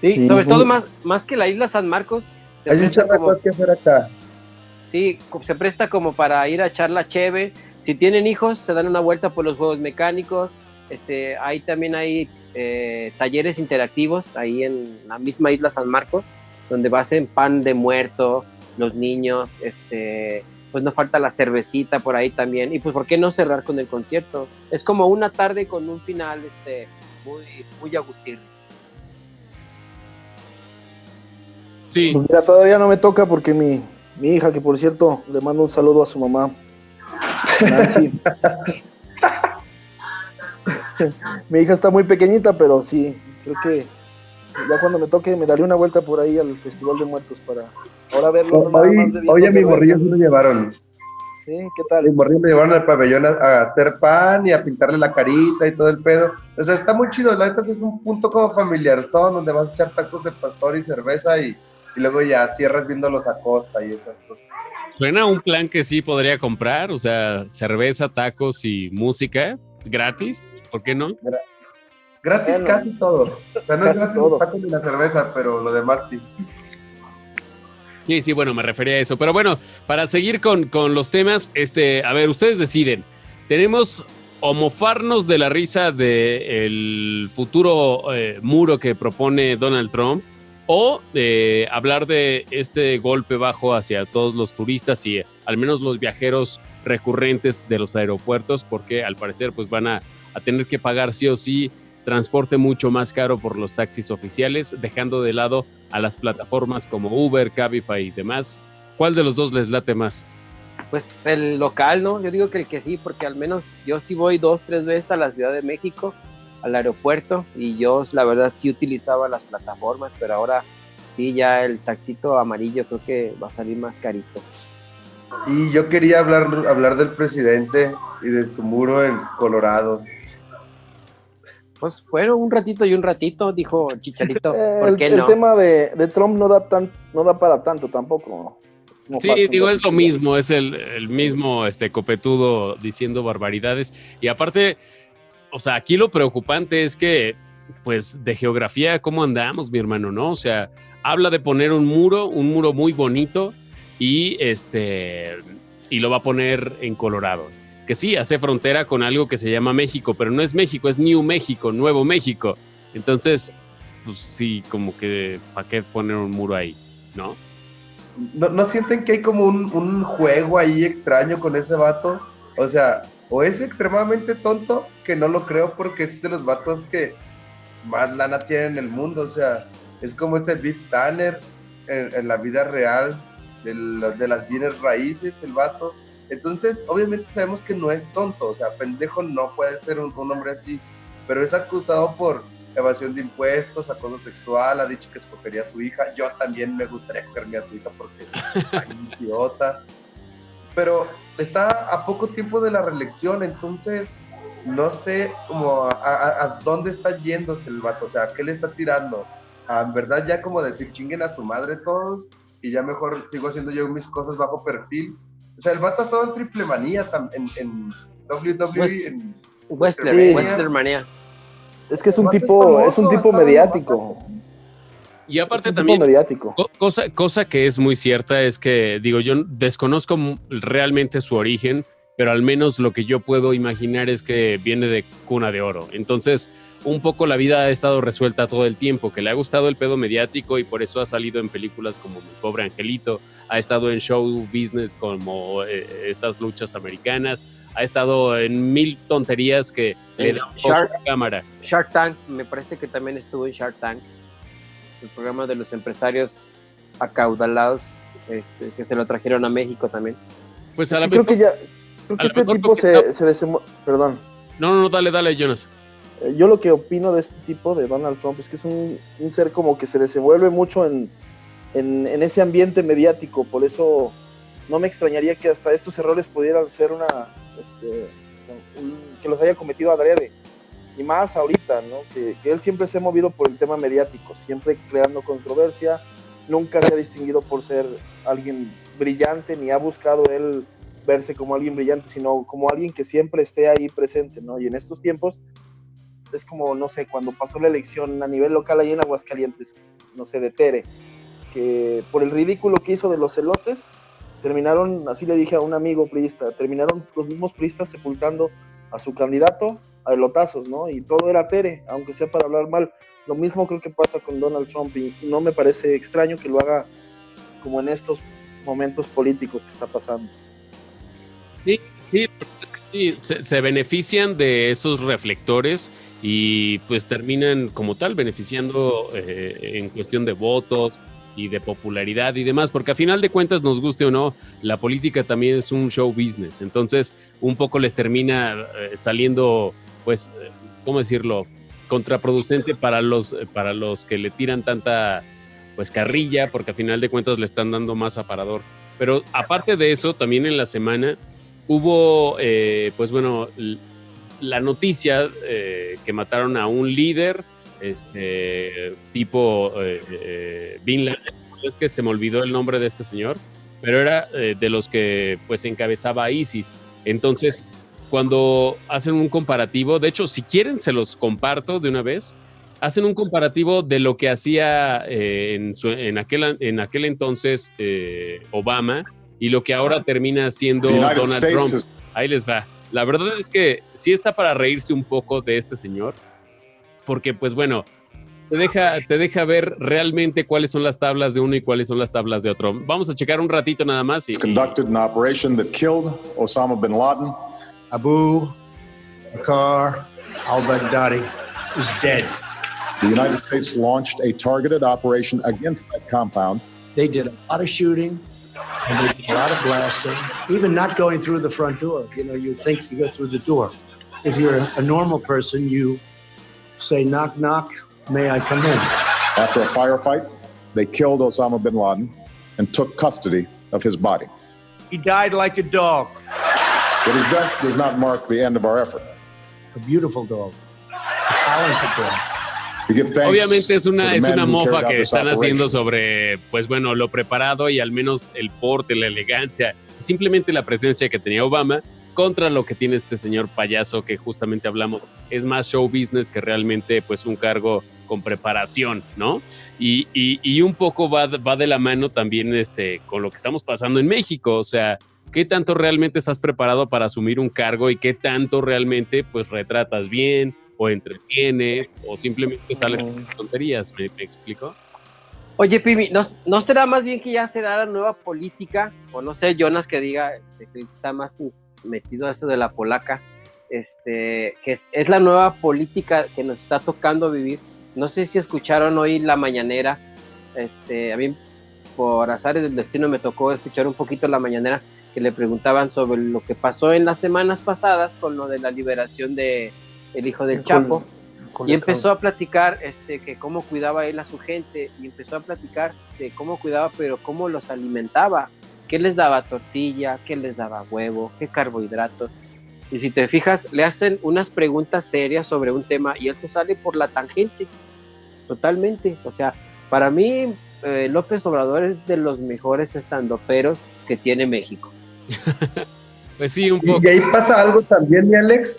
Sí, sobre todo más, más que la isla San Marcos. Hay muchas cosas que hacer acá. Sí, se presta como para ir a echar la cheve. Si tienen hijos, se dan una vuelta por los juegos mecánicos. Este, ahí también hay eh, talleres interactivos ahí en la misma isla San Marcos, donde hacen pan de muerto, los niños, este, pues no falta la cervecita por ahí también. Y pues, ¿por qué no cerrar con el concierto? Es como una tarde con un final este, muy, muy agustín. Sí. Pues mira, todavía no me toca porque mi, mi hija, que por cierto, le mando un saludo a su mamá, Nancy. mi hija está muy pequeñita, pero sí, creo que ya cuando me toque me daré una vuelta por ahí al Festival de Muertos para ahora verlo. Hoy, a mi morrillo se lo llevaron. Sí, ¿qué tal? Mi morrillo me llevaron al pabellón a, hacer pan y a pintarle la carita y todo el pedo. O sea, está muy chido. La neta es un punto como familiar, son donde vas a echar tacos de pastor y cerveza y y luego ya cierras viéndolos a costa y esas cosas. Suena un plan que sí podría comprar, o sea, cerveza, tacos y música gratis, ¿por qué no? gratis casi todo. O sea, no es gratis los tacos ni la cerveza, pero lo demás sí. Sí, sí, bueno, me refería a eso. Pero bueno, para seguir con, con los temas, este, a ver, ustedes deciden. Tenemos o mofarnos de la risa del futuro eh, muro que propone Donald Trump, o eh, hablar de este golpe bajo hacia todos los turistas y al menos los viajeros recurrentes de los aeropuertos, porque al parecer pues van a, a tener que pagar sí o sí transporte mucho más caro por los taxis oficiales, dejando de lado a las plataformas como Uber, Cabify y demás. ¿Cuál de los dos les late más? Pues el local, ¿no? Yo digo que el que sí, porque al menos yo sí voy dos, tres veces a la Ciudad de México, al aeropuerto, y yo la verdad sí utilizaba las plataformas, pero ahora sí ya el taxito amarillo creo que va a salir más carito. Y yo quería hablar, hablar del presidente y de su muro en Colorado. Pues bueno, un ratito y un ratito, dijo Chicharito. ¿Por el, qué el no? tema de, de Trump no da tan, no da para tanto tampoco. Sí, digo, es lo mismo, es el, el mismo este copetudo diciendo barbaridades. Y aparte, o sea, aquí lo preocupante es que, pues, de geografía, ¿cómo andamos, mi hermano? ¿No? O sea, habla de poner un muro, un muro muy bonito, y este, y lo va a poner en Colorado. Que sí, hace frontera con algo que se llama México, pero no es México, es New México, Nuevo México. Entonces, pues sí, como que, ¿para qué poner un muro ahí? ¿No? ¿No, sienten que hay como un, un juego ahí extraño con ese vato? O sea, o es extremadamente tonto, que no lo creo porque es de los vatos que más lana tienen en el mundo. O sea, es como ese Big Tanner en, en la vida real de, la- de las bienes raíces, el vato. Entonces, obviamente sabemos que no es tonto, o sea, pendejo no puede ser un, un hombre así, pero es acusado por evasión de impuestos, acoso sexual, ha dicho que escogería a su hija. Yo también me gustaría cogerme a su hija porque es idiota. Pero está a poco tiempo de la reelección, entonces no sé como a, a- a dónde está yéndose el vato, o sea, ¿qué le está tirando? Ah, en verdad ya como decir chinguen a su madre todos y ya mejor sigo haciendo yo mis cosas bajo perfil. O sea, el vato ha estado en triple manía en, en WWE, Pues, en- Western, Sí. Western Manía. Es que es un tipo, famoso, es un tipo mediático. Y Es aparte un también, tipo mediático. Co- Cosa, cosa que es muy cierta es que, digo, yo desconozco realmente su origen, pero al menos lo que yo puedo imaginar es que viene de cuna de oro. Entonces, un poco la vida ha estado resuelta todo el tiempo, que le ha gustado el pedo mediático y por eso ha salido en películas como Mi Pobre Angelito, ha estado en show business como eh, estas luchas americanas, ha estado en mil tonterías que le dan Shark- cámara. Shark Tank, me parece que también estuvo en Shark Tank, el programa de los empresarios acaudalados, este, que se lo trajeron a México también. Pues a lo Creo mejor... que ya, creo que este tipo se, está- se Perdón. No, no, no, dale, dale, Jonas. Eh, Yo lo que opino de este tipo de Donald Trump es que es un, un ser como que se desenvuelve mucho en, en, en ese ambiente mediático, por eso no me extrañaría que hasta estos errores pudieran ser una este, un- que los haya cometido adrede. Y más ahorita, ¿no? Que, que él siempre se ha movido por el tema mediático, siempre creando controversia, nunca se ha distinguido por ser alguien brillante, ni ha buscado él verse como alguien brillante, sino como alguien que siempre esté ahí presente, ¿no? Y en estos tiempos es como, no sé, cuando pasó la elección a nivel local ahí en Aguascalientes, no sé, de Tere, que por el ridículo que hizo de los elotes, terminaron, así le dije a un amigo priista, terminaron los mismos priistas sepultando a su candidato a ¿no? Y todo era Tere, aunque sea para hablar mal. Lo mismo creo que pasa con Donald Trump y no me parece extraño que lo haga como en estos momentos políticos que está pasando. Sí, sí, sí, se, se benefician de esos reflectores y pues terminan como tal beneficiando eh, en cuestión de votos y de popularidad y demás, porque a final de cuentas, nos guste o no, la política también es un show business, entonces un poco les termina eh, saliendo, pues, eh, ¿cómo decirlo?, contraproducente para los, para los que le tiran tanta, pues, carrilla, porque a final de cuentas le están dando más aparador. Pero aparte de eso, también en la semana hubo, eh, pues bueno, la noticia eh, que mataron a un líder, este tipo eh, eh, Bin Laden. Es que se me olvidó el nombre de este señor, pero era eh, de los que pues encabezaba a ISIS. Entonces, cuando hacen un comparativo, de hecho, si quieren, se los comparto de una vez. Hacen un comparativo de lo que hacía eh, en, su- en aquel, en aquel entonces eh, Obama y lo que ahora termina United Donald States Trump. is Ahí les va. La verdad es que sí está para reírse un poco de este señor, porque pues bueno, te deja, te deja ver realmente cuáles son las tablas de uno y cuáles son las tablas de otro. Vamos a checar un ratito nada más. Y, conducted an operation that killed Osama bin Laden. Abu Bakr al-Baghdadi is dead. The United States launched a targeted operation against that compound. They did a lot of shooting and they did a lot of blasting, even not going through the front door. You know, you think you go through the door. If you're a normal person, you say, knock, knock, may I come in? After a firefight, they killed Osama bin Laden and took custody of his body. He died like a dog. But his death does not mark the end of our effort. A beautiful dog. A talented dog. We give thanks Obviamente es una, es una mofa que están haciendo sobre, pues bueno, lo preparado y al menos el porte, la elegancia, simplemente la presencia que tenía Obama contra lo que tiene este señor payaso que justamente hablamos. Es más show business que realmente pues un cargo con preparación, ¿no? Y, y- y un poco va, va de la mano también este, con lo que estamos pasando en México, o sea, ¿qué tanto realmente estás preparado para asumir un cargo y qué tanto realmente pues retratas bien o entretiene o simplemente salen Mm. tonterías? ¿Me, me explico? Oye, Pimi, ¿no, ¿no será más bien que ya será la nueva política? O no sé, Jonas que diga este, que está más metido a eso de la polaca, este, que es, es la nueva política que nos está tocando vivir. No sé si escucharon hoy la mañanera, este, a mí por azares del destino me tocó escuchar un poquito la mañanera que le preguntaban sobre lo que pasó en las semanas pasadas con lo de la liberación de el hijo del Chapo. Y empezó a platicar este, que cómo cuidaba él a su gente y empezó a platicar de cómo cuidaba, pero cómo los alimentaba, qué les daba tortilla, qué les daba huevo, qué carbohidratos. Y si te fijas, le hacen unas preguntas serias sobre un tema y él se sale por la tangente, totalmente. O sea, para mí eh, López Obrador es de los mejores estandoperos que tiene México. Pues sí, un poco. Y ahí pasa algo también, mi Alex,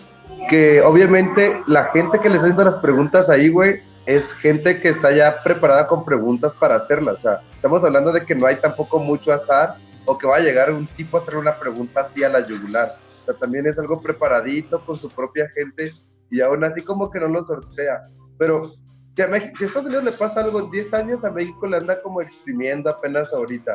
que obviamente la gente que les está haciendo las preguntas ahí, güey, es gente que está ya preparada con preguntas para hacerlas. O sea, estamos hablando de que no hay tampoco mucho azar o que va a llegar un tipo a hacer una pregunta así a la yugular. O sea, también es algo preparadito con su propia gente y aún así como que no lo sortea. Pero si a, México, si a Estados Unidos le pasa algo en 10 años, a México le anda como exprimiendo apenas ahorita.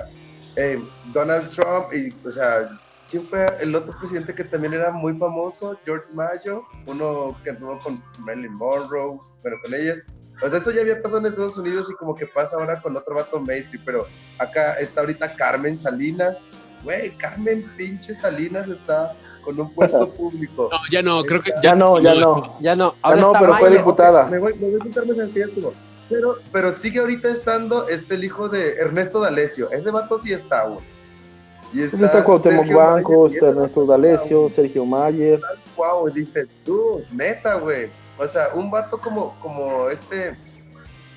Eh, Donald Trump, y, o sea, ¿quién fue el otro presidente que también era muy famoso? George Mayo, uno que anduvo con Marilyn Monroe, pero con ellas. O sea, eso ya había pasado en Estados Unidos y como que pasa ahora con otro vato Macy, pero acá está ahorita Carmen Salinas. Güey, Carmen pinche Salinas está con un puesto público. No, ya no, creo que Ya no, ya no. Ya no, Ya ahora no, está pero fue diputada. Me voy, me voy a sencillo, estuvo. Pero, pero sigue ahorita estando este el hijo de Ernesto D'Alessio. Ese vato sí está, güey. Y Pues está Cuauhtémoc y está Ernesto D'Alessio. Sergio Mayer. Wow, dice, tú, neta, güey. O sea, un vato como, como este,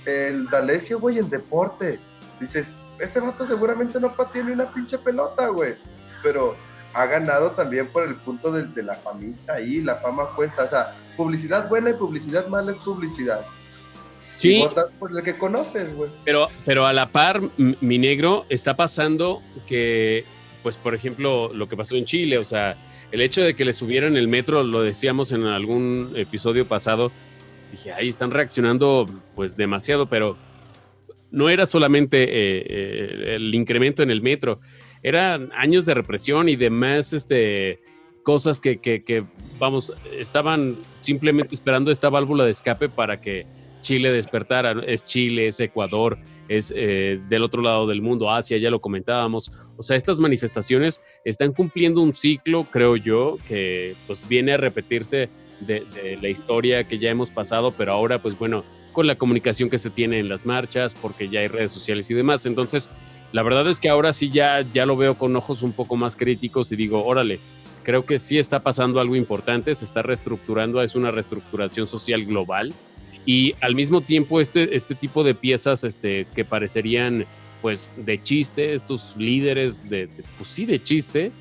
el D'Alessio, güey, en deporte. Dices, ese vato seguramente no patea ni una pinche pelota, güey. Pero ha ganado también por el punto de, de la famita ahí, la fama cuesta. O sea, publicidad buena y publicidad mala es publicidad. Y Sí, votas por el que conoces, güey. pero, pero a la par, mi negro, está pasando que, pues, por ejemplo, lo que pasó en Chile, o sea, el hecho de que le subieran el metro, lo decíamos en algún episodio pasado, dije, ahí están reaccionando, pues, demasiado, pero no era solamente eh, eh, el incremento en el metro, eran años de represión y demás, este cosas que, que, que, vamos, estaban simplemente esperando esta válvula de escape para que Chile despertara. Es Chile, es Ecuador, es eh, del otro lado del mundo, Asia, ya lo comentábamos. O sea, estas manifestaciones están cumpliendo un ciclo, creo yo, que pues viene a repetirse de, de la historia que ya hemos pasado, pero ahora, pues bueno, con la comunicación que se tiene en las marchas, porque ya hay redes sociales y demás. Entonces, la verdad es que ahora sí ya, ya lo veo con ojos un poco más críticos y digo, órale, creo que sí está pasando algo importante, se está reestructurando, es una reestructuración social global y al mismo tiempo este, este tipo de piezas este, que parecerían pues de chiste, estos líderes de, de, pues sí, de chiste,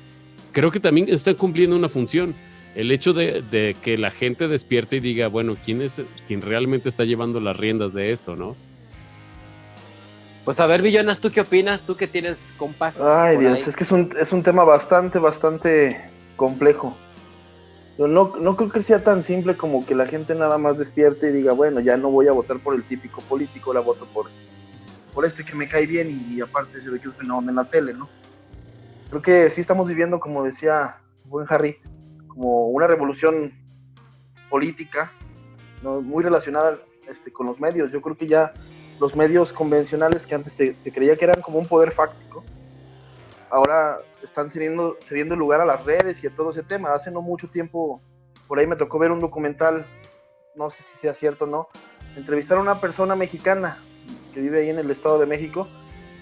creo que también están cumpliendo una función. El hecho de, de, que la gente despierte y diga, bueno, ¿quién es quien realmente está llevando las riendas de esto, no? Pues a ver, Villonas, ¿tú qué opinas? Tú que tienes compás. Ay, Dios, ahí. es que es un, es un tema bastante, bastante complejo. No, no creo que sea tan simple como que la gente nada más despierte y diga, bueno, ya no voy a votar por el típico político, la voto por, por este que me cae bien y, aparte se ve que es bueno en la tele, ¿no? Creo que sí estamos viviendo, como decía buen Harry, como una revolución política, muy relacionada este, con los medios. Yo creo que ya los medios convencionales que antes se, se creía que eran como un poder fáctico, ahora están cediendo, cediendo lugar a las redes y a todo ese tema. Hace no mucho tiempo, por ahí me tocó ver un documental, no sé si sea cierto o no, entrevistar a una persona mexicana que vive ahí en el Estado de México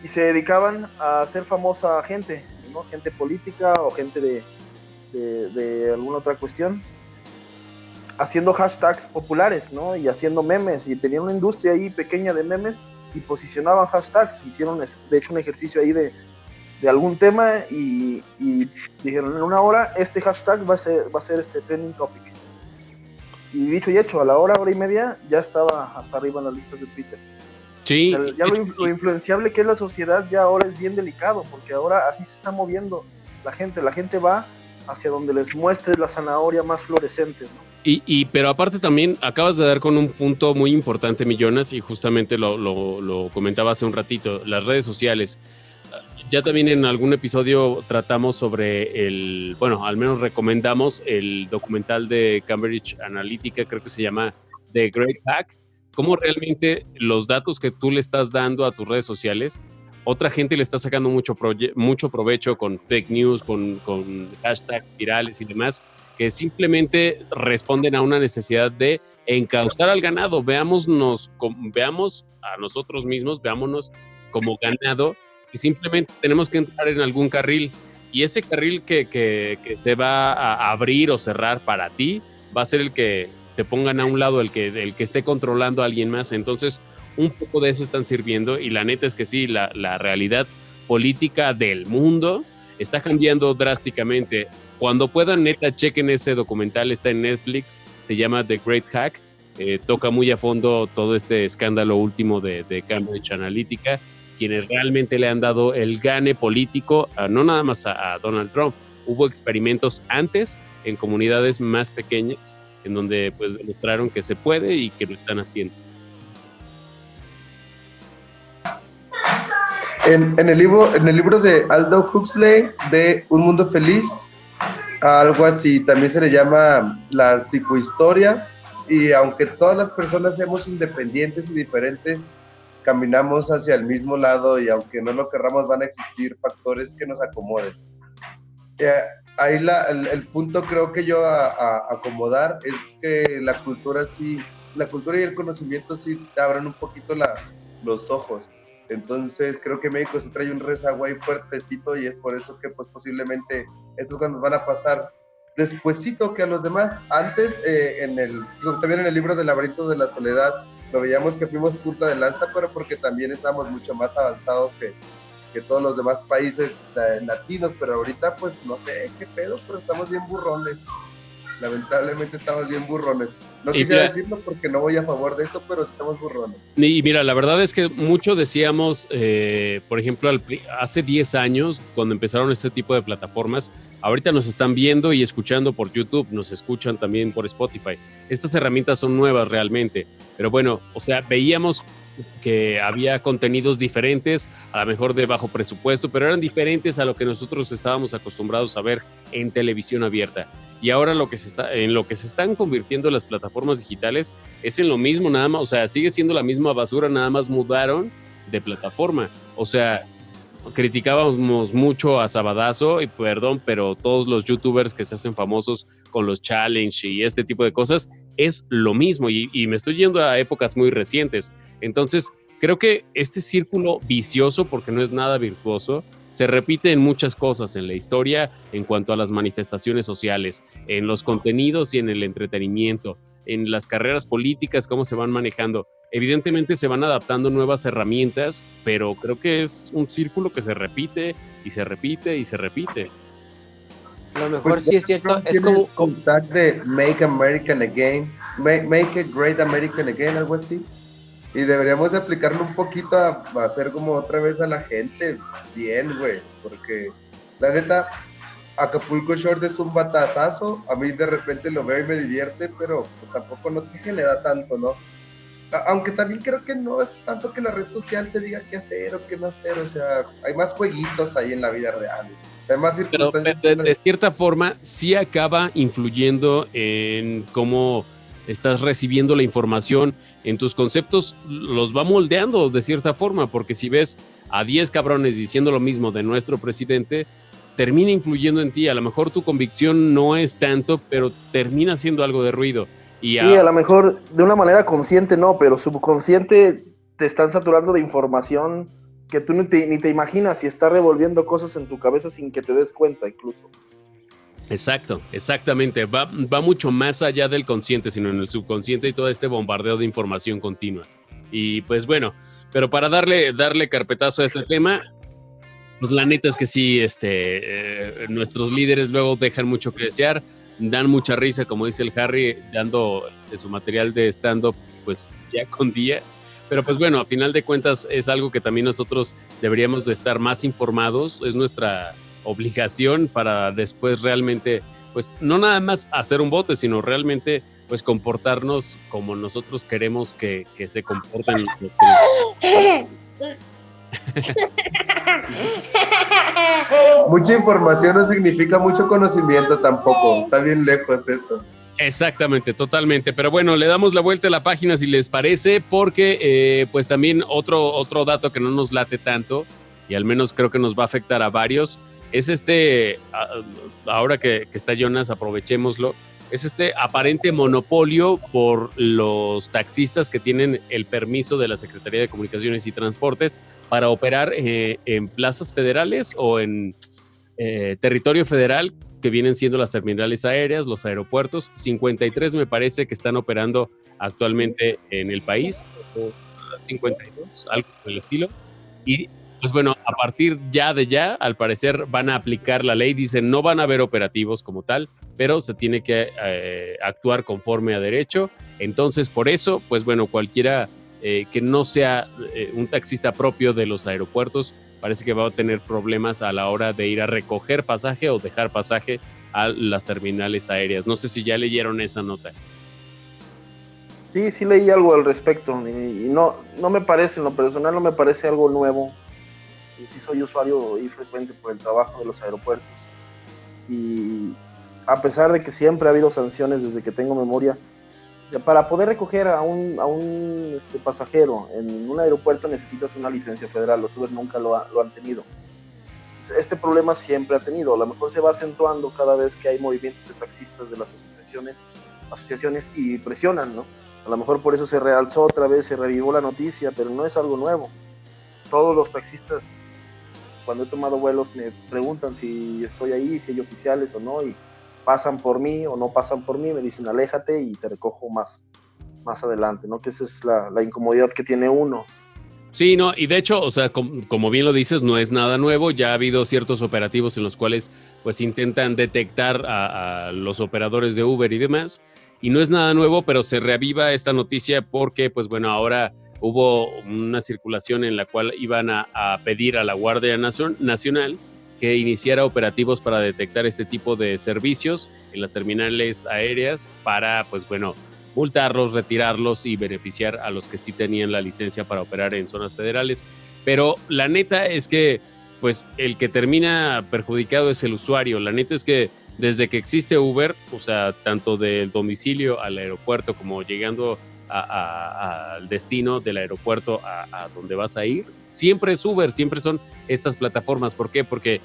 y se dedicaban a hacer famosa gente, ¿no? gente política o gente de, de, de alguna otra cuestión, haciendo hashtags populares, ¿no? Y haciendo memes, y tenían una industria ahí pequeña de memes y posicionaban hashtags, hicieron de hecho un ejercicio ahí de, de algún tema y, y, dijeron en una hora este hashtag va a ser, va a ser este trending topic. Y dicho y hecho, a la hora, hora y media ya estaba hasta arriba en las listas de Twitter. Sí. O sea, ya lo, lo, influenciable que es la sociedad ya ahora es bien delicado, porque ahora así se está moviendo la gente. La gente va hacia donde les muestres la zanahoria más florescente, ¿no? Y, y, pero aparte también acabas de dar con un punto muy importante, Millones, y justamente lo, lo, lo comentaba hace un ratito, las redes sociales ya también en algún episodio tratamos sobre el, bueno, al menos recomendamos el documental de Cambridge Analytica, creo que se llama The Great Hack, cómo realmente los datos que tú le estás dando a tus redes sociales, otra gente le está sacando mucho, mucho provecho con fake news, con, con hashtags virales y demás, que simplemente responden a una necesidad de encauzar al ganado. Veámonos, veamos a nosotros mismos, veámonos como ganado simplemente tenemos que entrar en algún carril y ese carril que, que, que, se va a abrir o cerrar para ti va a ser el que te pongan a un lado, el que, el que esté controlando a alguien más. Entonces, un poco de eso están sirviendo y la neta es que sí, la, la realidad política del mundo está cambiando drásticamente. Cuando puedan, neta, chequen ese documental, está en Netflix, se llama The Great Hack, eh, toca muy a fondo todo este escándalo último de, de Cambridge Analytica quienes realmente le han dado el gane político, no nada más a, a, Donald Trump. Hubo experimentos antes en comunidades más pequeñas en donde pues demostraron que se puede y que lo están haciendo. En, en, el libro, en el libro de Aldo Huxley de Un Mundo Feliz, algo así, también se le llama la psicohistoria, y aunque todas las personas seamos independientes y diferentes, caminamos hacia el mismo lado y aunque no lo querramos van a existir factores que nos acomoden. Eh, ahí la, el, el, punto creo que yo a, a, acomodar es que la cultura sí, la cultura y el conocimiento sí te abren un poquito la, los ojos. Entonces creo que México se trae un rezago ahí fuertecito y es por eso que pues posiblemente estos cuando van a pasar despuesito que a los demás. Antes, eh, en el, también en el libro del laberinto de la soledad, lo veíamos que fuimos punta de lanza, pero porque también estamos mucho más avanzados que, que todos los demás países latinos, pero ahorita pues no sé qué pedo, pero estamos bien burrones. Lamentablemente estamos bien burrones. No Y quisiera mira- decirlo porque no voy a favor de eso, pero estamos burrones. Y mira, la verdad es que mucho decíamos, eh, por ejemplo, al hace 10 años, cuando empezaron este tipo de plataformas, ahorita nos están viendo y escuchando por YouTube, nos escuchan también por Spotify. Estas herramientas son nuevas realmente, pero bueno, o sea, veíamos que había contenidos diferentes, a lo mejor de bajo presupuesto, pero eran diferentes a lo que nosotros estábamos acostumbrados a ver en televisión abierta. Y ahora lo que se está, en lo que se están convirtiendo las plataformas digitales es en lo mismo nada más, o sea, sigue siendo la misma basura, nada más mudaron de plataforma. O sea, criticábamos mucho a Sabadazo, y perdón, pero todos los youtubers que se hacen famosos con los challenge y este tipo de cosas es lo mismo y, me estoy yendo a épocas muy recientes. Entonces, creo que este círculo vicioso, porque no es nada virtuoso, se repite en muchas cosas en la historia en cuanto a las manifestaciones sociales, en los contenidos y en el entretenimiento, en las carreras políticas, cómo se van manejando. Evidentemente se van adaptando nuevas herramientas, pero creo que es un círculo que se repite y se repite y se repite. Lo mejor sí es cierto, es como, un de Make American Again, Make, make it Great American Again, algo así. Y deberíamos de aplicarlo un poquito a, a hacer como otra vez a la gente bien, güey. Porque la neta, Acapulco Short es un batazazo, a mí de repente lo veo y me divierte, pero pues, tampoco no te genera tanto, ¿no? Aunque también creo que no es tanto que la red social te diga qué hacer o qué no hacer, o sea, hay más jueguitos ahí en la vida real. Además, Pero de, cierta forma sí acaba influyendo en cómo estás recibiendo la información, en tus conceptos los va moldeando de cierta forma, porque si ves a 10 cabrones diciendo lo mismo de nuestro presidente, termina influyendo en ti. A lo mejor tu convicción no es tanto, pero termina haciendo algo de ruido. Y a... a lo mejor de una manera consciente no, pero subconsciente te están saturando de información que tú ni te, ni te imaginas y está revolviendo cosas en tu cabeza sin que te des cuenta incluso. Exacto, exactamente. Va, va mucho más allá del consciente, sino en el subconsciente y todo este bombardeo de información continua. Y pues bueno, pero para darle, darle carpetazo a este tema, pues la neta es que sí, este, eh, nuestros líderes luego dejan mucho que desear dan mucha risa, como dice el Harry, dando este, su material de stand-up, pues ya con día. Pero pues bueno, a final de cuentas es algo que también nosotros deberíamos de estar más informados, es nuestra obligación para después realmente, pues no nada más hacer un bote, sino realmente pues comportarnos como nosotros queremos que, que se comporten los que Mucha información no significa mucho conocimiento tampoco. Está bien lejos eso. Exactamente, totalmente. Pero bueno, le damos la vuelta a la página si les parece, porque eh, pues también otro, otro dato que no nos late tanto, y al menos creo que nos va a afectar a varios, es este, ahora que, que está Jonas, aprovechémoslo, es este aparente monopolio por los taxistas que tienen el permiso de la Secretaría de Comunicaciones y Transportes para operar eh, en plazas federales o en eh, territorio federal, que vienen siendo las terminales aéreas, los aeropuertos. 53 me parece que están operando actualmente en el país, 52, algo del estilo. Y pues bueno, a partir ya de ya, al parecer van a aplicar la ley, dicen no van a haber operativos como tal, pero se tiene que eh, actuar conforme a derecho. Entonces, por eso, pues bueno, cualquiera eh, que no sea eh, un taxista propio de los aeropuertos, parece que va a tener problemas a la hora de ir a recoger pasaje o dejar pasaje a las terminales aéreas. No sé si ya leyeron esa nota. Sí, sí leí algo al respecto y, no, no me parece, en lo personal no me parece algo nuevo. Y sí soy usuario y frecuente por el trabajo de los aeropuertos. Y a pesar de que siempre ha habido sanciones desde que tengo memoria, para poder recoger a un, a un este, pasajero en un aeropuerto necesitas una licencia federal, los Uber nunca lo, lo, han tenido. Este problema siempre ha tenido, a lo mejor se va acentuando cada vez que hay movimientos de taxistas de las asociaciones, asociaciones y presionan, ¿no? A lo mejor por eso se realzó otra vez, se revivó la noticia, pero no es algo nuevo. Todos los taxistas, cuando he tomado vuelos, me preguntan si estoy ahí, si hay oficiales o no, y pasan por mí o no pasan por mí, me dicen aléjate y te recojo más, más adelante, ¿no? Que esa es la, incomodidad que tiene uno. Sí, no, y de hecho, o sea, como, bien lo dices, no es nada nuevo, ya ha habido ciertos operativos en los cuales pues intentan detectar a, los operadores de Uber y demás, y no es nada nuevo, pero se reaviva esta noticia porque pues bueno, ahora hubo una circulación en la cual iban a, pedir a la Guardia Nacional que iniciara operativos para detectar este tipo de servicios en las terminales aéreas para, pues bueno, multarlos, retirarlos y beneficiar a los que sí tenían la licencia para operar en zonas federales. Pero la neta es que, pues, el que termina perjudicado es el usuario. La neta es que desde que existe Uber, o sea, tanto del domicilio al aeropuerto como llegando al destino del aeropuerto a, donde vas a ir, siempre es Uber, siempre son estas plataformas. ¿Por qué? Porque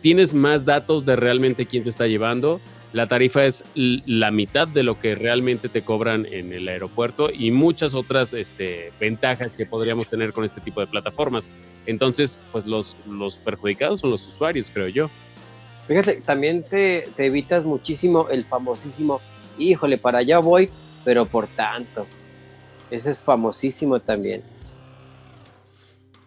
tienes más datos de realmente quién te está llevando. La tarifa es la mitad de lo que realmente te cobran en el aeropuerto y muchas otras este, ventajas que podríamos tener con este tipo de plataformas. Entonces, pues los, los perjudicados son los usuarios, creo yo. Fíjate, también te, te evitas muchísimo el famosísimo, híjole, para allá voy, pero por tanto. Ese es famosísimo también.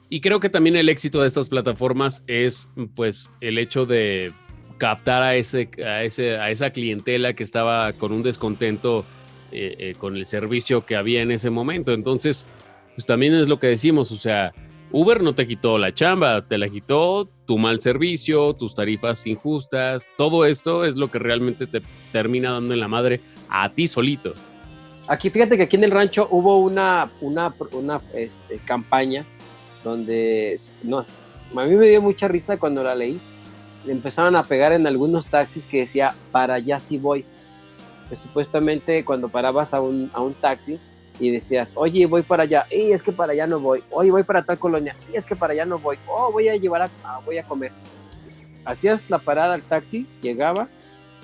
Y creo que también el éxito de estas plataformas es pues el hecho de captar a, ese, a, ese, a esa clientela que estaba con un descontento eh, eh, con el servicio que había en ese momento. Entonces, pues también es lo que decimos, o sea, Uber no te quitó la chamba, te la quitó tu mal servicio, tus tarifas injustas, todo esto es lo que realmente te termina dando en la madre a ti solito. Aquí, fíjate que aquí en el rancho hubo una, una, una este, campaña donde a mí me dio mucha risa cuando la leí. Empezaron a pegar en algunos taxis que decía, para allá sí voy. Supuestamente cuando parabas a un, a un taxi y decías, oye, voy para allá, y es que para allá no voy, oye, voy para tal colonia, y es que para allá no voy, oh, voy a llevar a, ah, voy a comer. Hacías la parada al taxi, llegaba,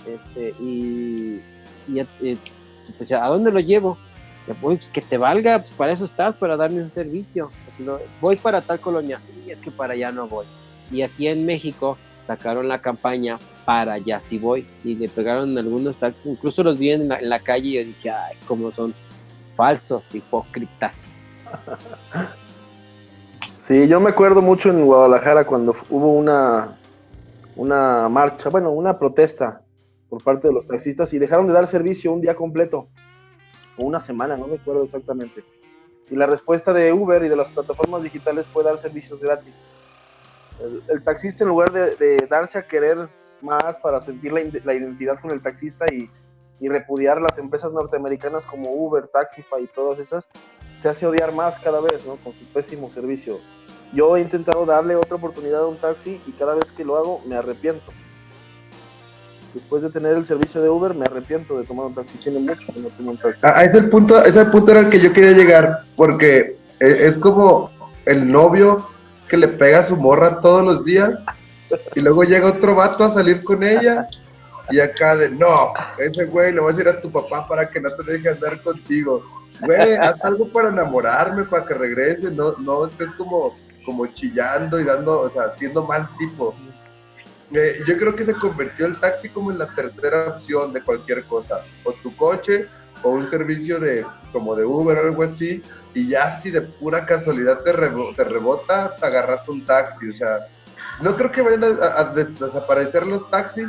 este, y, y, y ¿a dónde lo llevo? pues que te valga, pues para eso estás, para darme un servicio. Voy para tal colonia, y es que para allá no voy. Y aquí en México sacaron la campaña para allá sí voy, y le pegaron algunos taxis, incluso los vi en la, en la calle y yo dije, ay, cómo son falsos, hipócritas. Sí, yo me acuerdo mucho en Guadalajara cuando hubo una, una marcha, bueno, una protesta por parte de los taxistas y dejaron de dar servicio un día completo, o una semana, no me acuerdo exactamente. Y la respuesta de Uber y de las plataformas digitales fue dar servicios gratis. El, taxista en lugar de, darse a querer más para sentir la, la identidad con el taxista y, y, repudiar las empresas norteamericanas como Uber, Taxify y todas esas, se hace odiar más cada vez, ¿no? Con su pésimo servicio. Yo he intentado darle otra oportunidad a un taxi y cada vez que lo hago me arrepiento después de tener el servicio de Uber, me arrepiento de tomar un taxi. Tiene mucho que no tomo un taxi. Ah, ese, punto, ese punto era el que yo quería llegar, porque e, es como el novio que le pega a su morra todos los días y luego llega otro vato a salir con ella y acá de, no, ese güey le voy a decir a tu papá para que no te deje andar contigo. Güey, haz algo para enamorarme, para que regrese, no, no estés como, como chillando y dando, o sea, siendo mal tipo yo creo que se convirtió el taxi como en la tercera opción de cualquier cosa. O tu coche o un servicio de como de Uber o algo así. Y ya si de pura casualidad te, te rebota, te agarras un taxi. O sea, no creo que vayan a, desaparecer los taxis.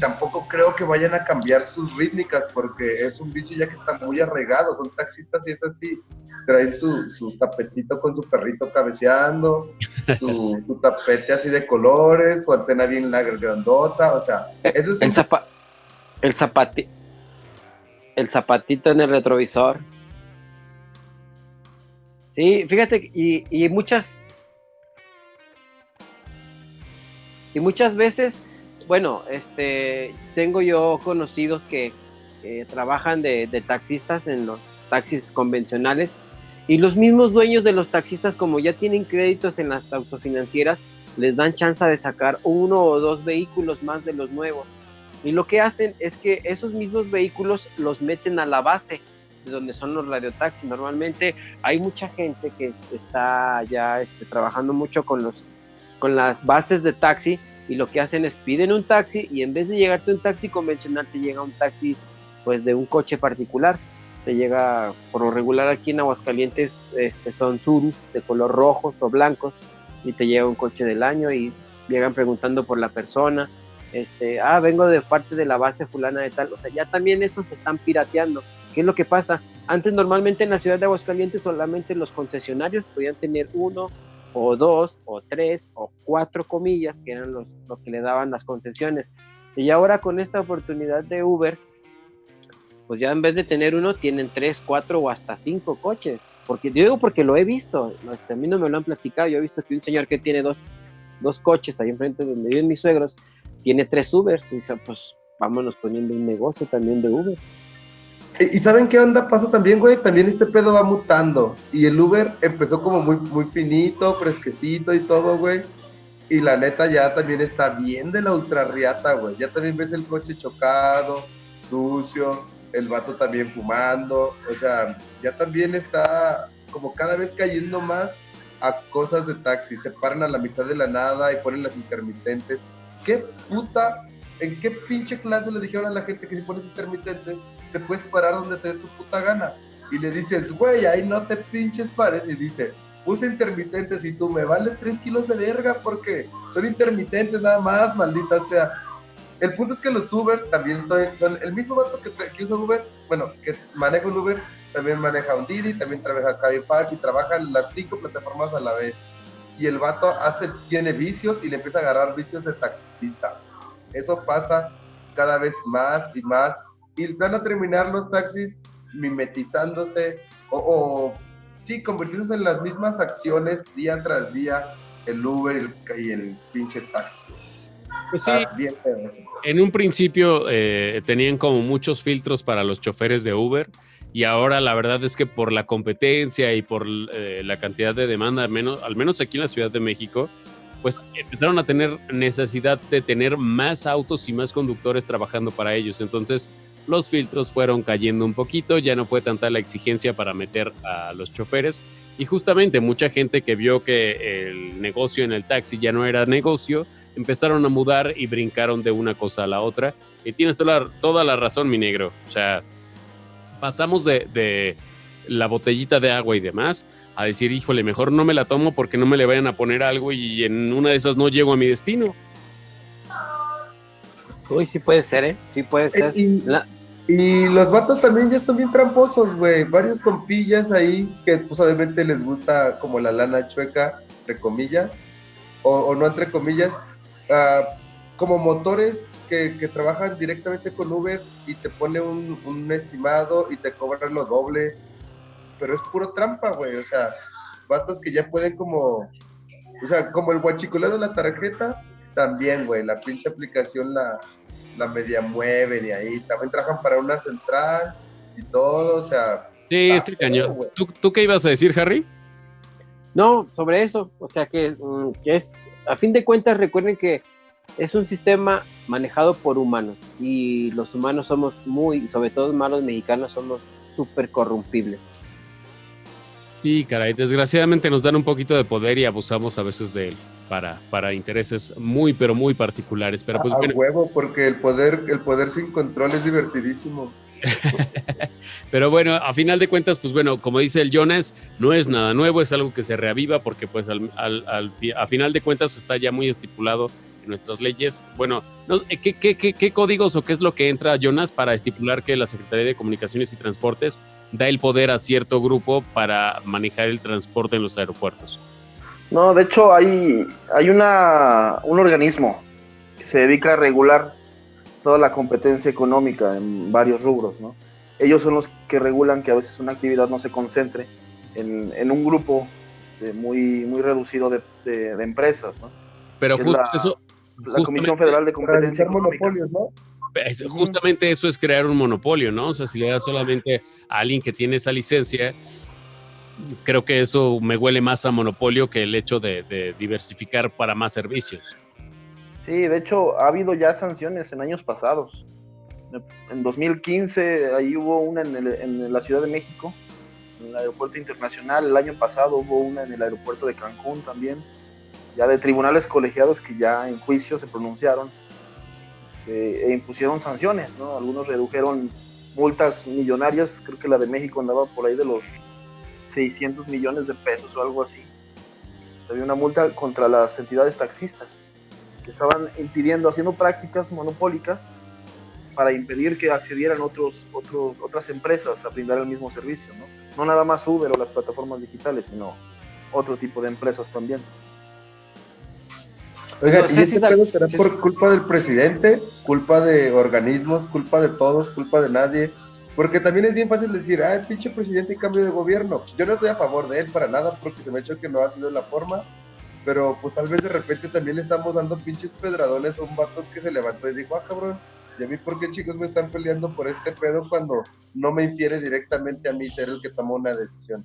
Tampoco creo que vayan a cambiar sus rítmicas porque es un vicio ya que está muy arraigado. Son taxistas y es así trae su, su, tapetito con su perrito cabeceando, su, tapete así de colores, su antena bien grandota, o sea, eso es el, el, zapati el zapatito en el retrovisor. Sí, fíjate, y, y muchas y muchas veces, bueno, este, tengo yo conocidos que trabajan de, taxistas en los taxis convencionales y los mismos dueños de los taxistas, como ya tienen créditos en las autofinancieras, les dan chance de sacar uno o dos vehículos más de los nuevos. Y lo que hacen es que esos mismos vehículos los meten a la base de donde son los radiotaxis. Normalmente hay mucha gente que está ya este, trabajando mucho con, los, con las bases de taxi y lo que hacen es piden un taxi y en vez de llegarte un taxi convencional te llega un taxi pues de un coche particular te llega por lo regular aquí en Aguascalientes este, son surus de color rojos o blancos y te llega un coche del año y llegan preguntando por la persona, este, ah, vengo de parte de la base fulana de tal, o sea, ya también esos se están pirateando. ¿Qué es lo que pasa? Antes normalmente en la ciudad de Aguascalientes solamente los concesionarios podían tener uno o dos o tres o cuatro comillas, que eran los, lo que le daban las concesiones. Y ahora con esta oportunidad de Uber, pues ya en vez de tener uno, tienen tres, cuatro o hasta cinco coches. Porque yo digo porque lo he visto, este, a mí no me lo han platicado, yo he visto que un señor que tiene dos, dos coches ahí enfrente de donde viven mis suegros, tiene tres Ubers, y dice, pues vámonos poniendo un negocio también de Uber. ¿Y saben qué onda? Pasa también, güey, también este pedo va mutando. Y el Uber empezó como muy, muy finito, fresquecito y todo, güey. Y la neta ya también está bien de la ultra riata, güey. Ya también ves el coche chocado, sucio, el vato también fumando, o sea, ya también está como cada vez cayendo más a cosas de taxi, se paran a la mitad de la nada y ponen las intermitentes. ¿Qué puta, en qué pinche clase le dijeron a la gente que si pones intermitentes te puedes parar donde te dé tu puta gana? Y le dices, güey, ahí no te pinches pares. Y dice, puse intermitentes y tú me vale tres kilos de verga porque son intermitentes nada más, maldita sea. el punto es que los Uber también son, son el mismo vato que, que usa Uber, bueno, que maneja un Uber, también maneja un Didi, también trabaja Cabify y trabaja las cinco plataformas a la vez. Y el vato hace, tiene vicios y le empieza a agarrar vicios de taxista. Eso pasa cada vez más y más. Y van a terminar los taxis mimetizándose o, o sí, convirtiéndose en las mismas acciones día tras día, el Uber y el, y el pinche taxi. Pues sí, Ah, bien en un principio eh, tenían como muchos filtros para los choferes de Uber y ahora la verdad es que por la competencia y por eh, la cantidad de demanda, al menos, al menos aquí en la Ciudad de México, pues empezaron a tener necesidad de tener más autos y más conductores trabajando para ellos. Entonces los filtros fueron cayendo un poquito, ya no fue tanta la exigencia para meter a los choferes. Y justamente mucha gente que vio que el negocio en el taxi ya no era negocio, empezaron a mudar y brincaron de una cosa a la otra. Y tienes toda la, toda la razón, mi negro. O sea, pasamos de, de la botellita de agua y demás a decir, híjole, mejor no me la tomo porque no me le vayan a poner algo y en una de esas no llego a mi destino. Uy, sí puede ser, ¿eh? Sí puede ser. Y, La- y los vatos también ya son bien tramposos, güey. Varios compillas ahí que pues obviamente les gusta como la lana chueca, entre comillas, o, no entre comillas, ah, como motores que, que trabajan directamente con Uber y te pone un, un estimado y te cobran lo doble. Pero es puro trampa, güey. O sea, vatos que ya pueden como, o sea, como el guachicoleo de la tarjeta, también, güey. La pinche aplicación la, la media mueven y ahí también trabajan para una central y todo, o sea, Sí, este cañón. ¿Tú, ¿Tú qué ibas a decir, Harry? No, sobre eso, o sea que, mm, que es, a fin de cuentas, recuerden que es un sistema manejado por humanos y los humanos somos muy, sobre todo malos mexicanos, somos súper corrompibles. Sí, caray, desgraciadamente nos dan un poquito de poder y abusamos a veces de él para, para intereses muy, pero muy particulares. Pero pues a bueno, huevo, porque el poder, el poder sin control es divertidísimo. Pero bueno, a final de cuentas, pues bueno, como dice el Jonas, no es nada nuevo, es algo que se reaviva porque pues al, al- al a final de cuentas está ya muy estipulado en nuestras leyes. Bueno, no, eh, ¿qué, qué, qué, qué códigos o qué es lo que entra, Jonas, para estipular que la Secretaría de Comunicaciones y Transportes da el poder a cierto grupo para manejar el transporte en los aeropuertos? No, de hecho hay, hay una, un organismo que se dedica a regular toda la competencia económica en varios rubros, ¿no? Ellos son los que regulan que a veces una actividad no se concentre en, en un grupo este, muy, muy reducido de, de- de empresas, ¿no? Pero Es justo la- eso... La Comisión justamente- Federal de Competencia Económica. ¿no? Es- justamente eso es crear un monopolio, ¿no? O sea, si le das solamente a alguien que tiene esa licencia, creo que eso me huele más a monopolio que el hecho de, de diversificar para más servicios. Sí, de hecho ha habido ya sanciones en años pasados. En 2015 ahí hubo una en, el- en la Ciudad de México, en el aeropuerto internacional. El año pasado hubo una en el aeropuerto de Cancún también. Ya de tribunales colegiados que ya en juicio se pronunciaron este, e impusieron sanciones, ¿no? Algunos redujeron multas millonarias, creo que la de México andaba por ahí de los 600 millones de pesos o algo así. Había una multa contra las entidades taxistas que estaban impidiendo, haciendo prácticas monopólicas para impedir que accedieran otros, otros, otras empresas a brindar el mismo servicio, ¿no? No nada más Uber o las plataformas digitales, sino otro tipo de empresas también. Oiga, No sé ¿y si este será si- por culpa del presidente, culpa de organismos, culpa de todos, culpa de nadie? Porque también es bien fácil decir, ah, pinche presidente y cambio de gobierno. Yo no estoy a favor de él para nada porque se me ha hecho que no ha sido la forma, pero pues tal vez de repente también le estamos dando pinches pedradones a un vato que se levantó y dijo, ah, cabrón, ¿y a mí por qué chicos me están peleando por este pedo cuando no me infiere directamente a mí ser el que tomó una decisión?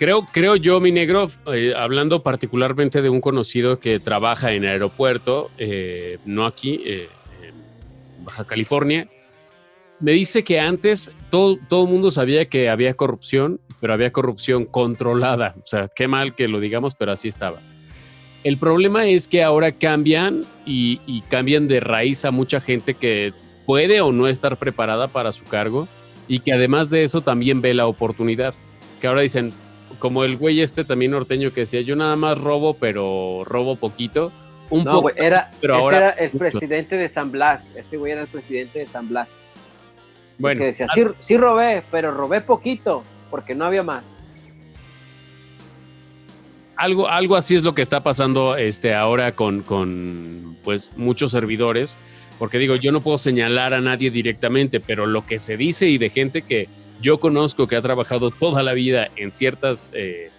Creo, creo yo, mi negro, eh, hablando particularmente de un conocido que trabaja en aeropuerto, eh, no aquí, eh, en Baja California, me dice que antes todo todo el mundo sabía que había corrupción, pero había corrupción controlada. O sea, qué mal que lo digamos, pero así estaba. El problema es que ahora cambian y, y cambian de raíz a mucha gente que puede o no estar preparada para su cargo y que además de eso también ve la oportunidad. Que ahora dicen, como el güey este también norteño que decía, yo nada más robo, pero robo poquito, Un No, poco, güey, era, pero ese ahora era el mucho. presidente de San Blas. Ese güey era el presidente de San Blas. Bueno, que decía, sí, sí robé, pero robé poquito, porque no había más. algo, algo así es lo que está pasando este, ahora con, con pues, muchos servidores, porque digo, yo no puedo señalar a nadie directamente, pero lo que se dice y de gente que yo conozco que ha trabajado toda la vida en ciertas eh,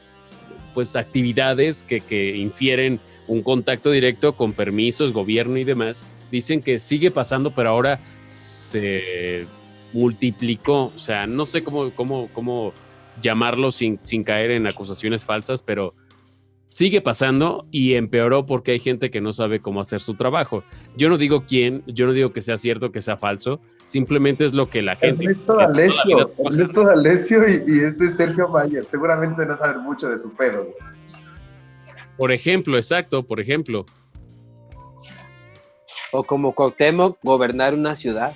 pues, actividades que, que infieren un contacto directo con permisos, gobierno y demás, dicen que sigue pasando, pero ahora se multiplicó, o sea, no sé cómo, cómo, cómo llamarlo sin, sin caer en acusaciones falsas, pero sigue pasando y empeoró porque hay gente que no sabe cómo hacer su trabajo. Yo no digo quién, yo no digo que sea cierto, que sea falso, simplemente es lo que la gente... Ernesto D'Alessio, Ernesto D'Alessio y, y este Sergio Mayer, seguramente no saben mucho de su pedo. Por ejemplo, exacto, por ejemplo. O como Cuauhtémoc, gobernar una ciudad.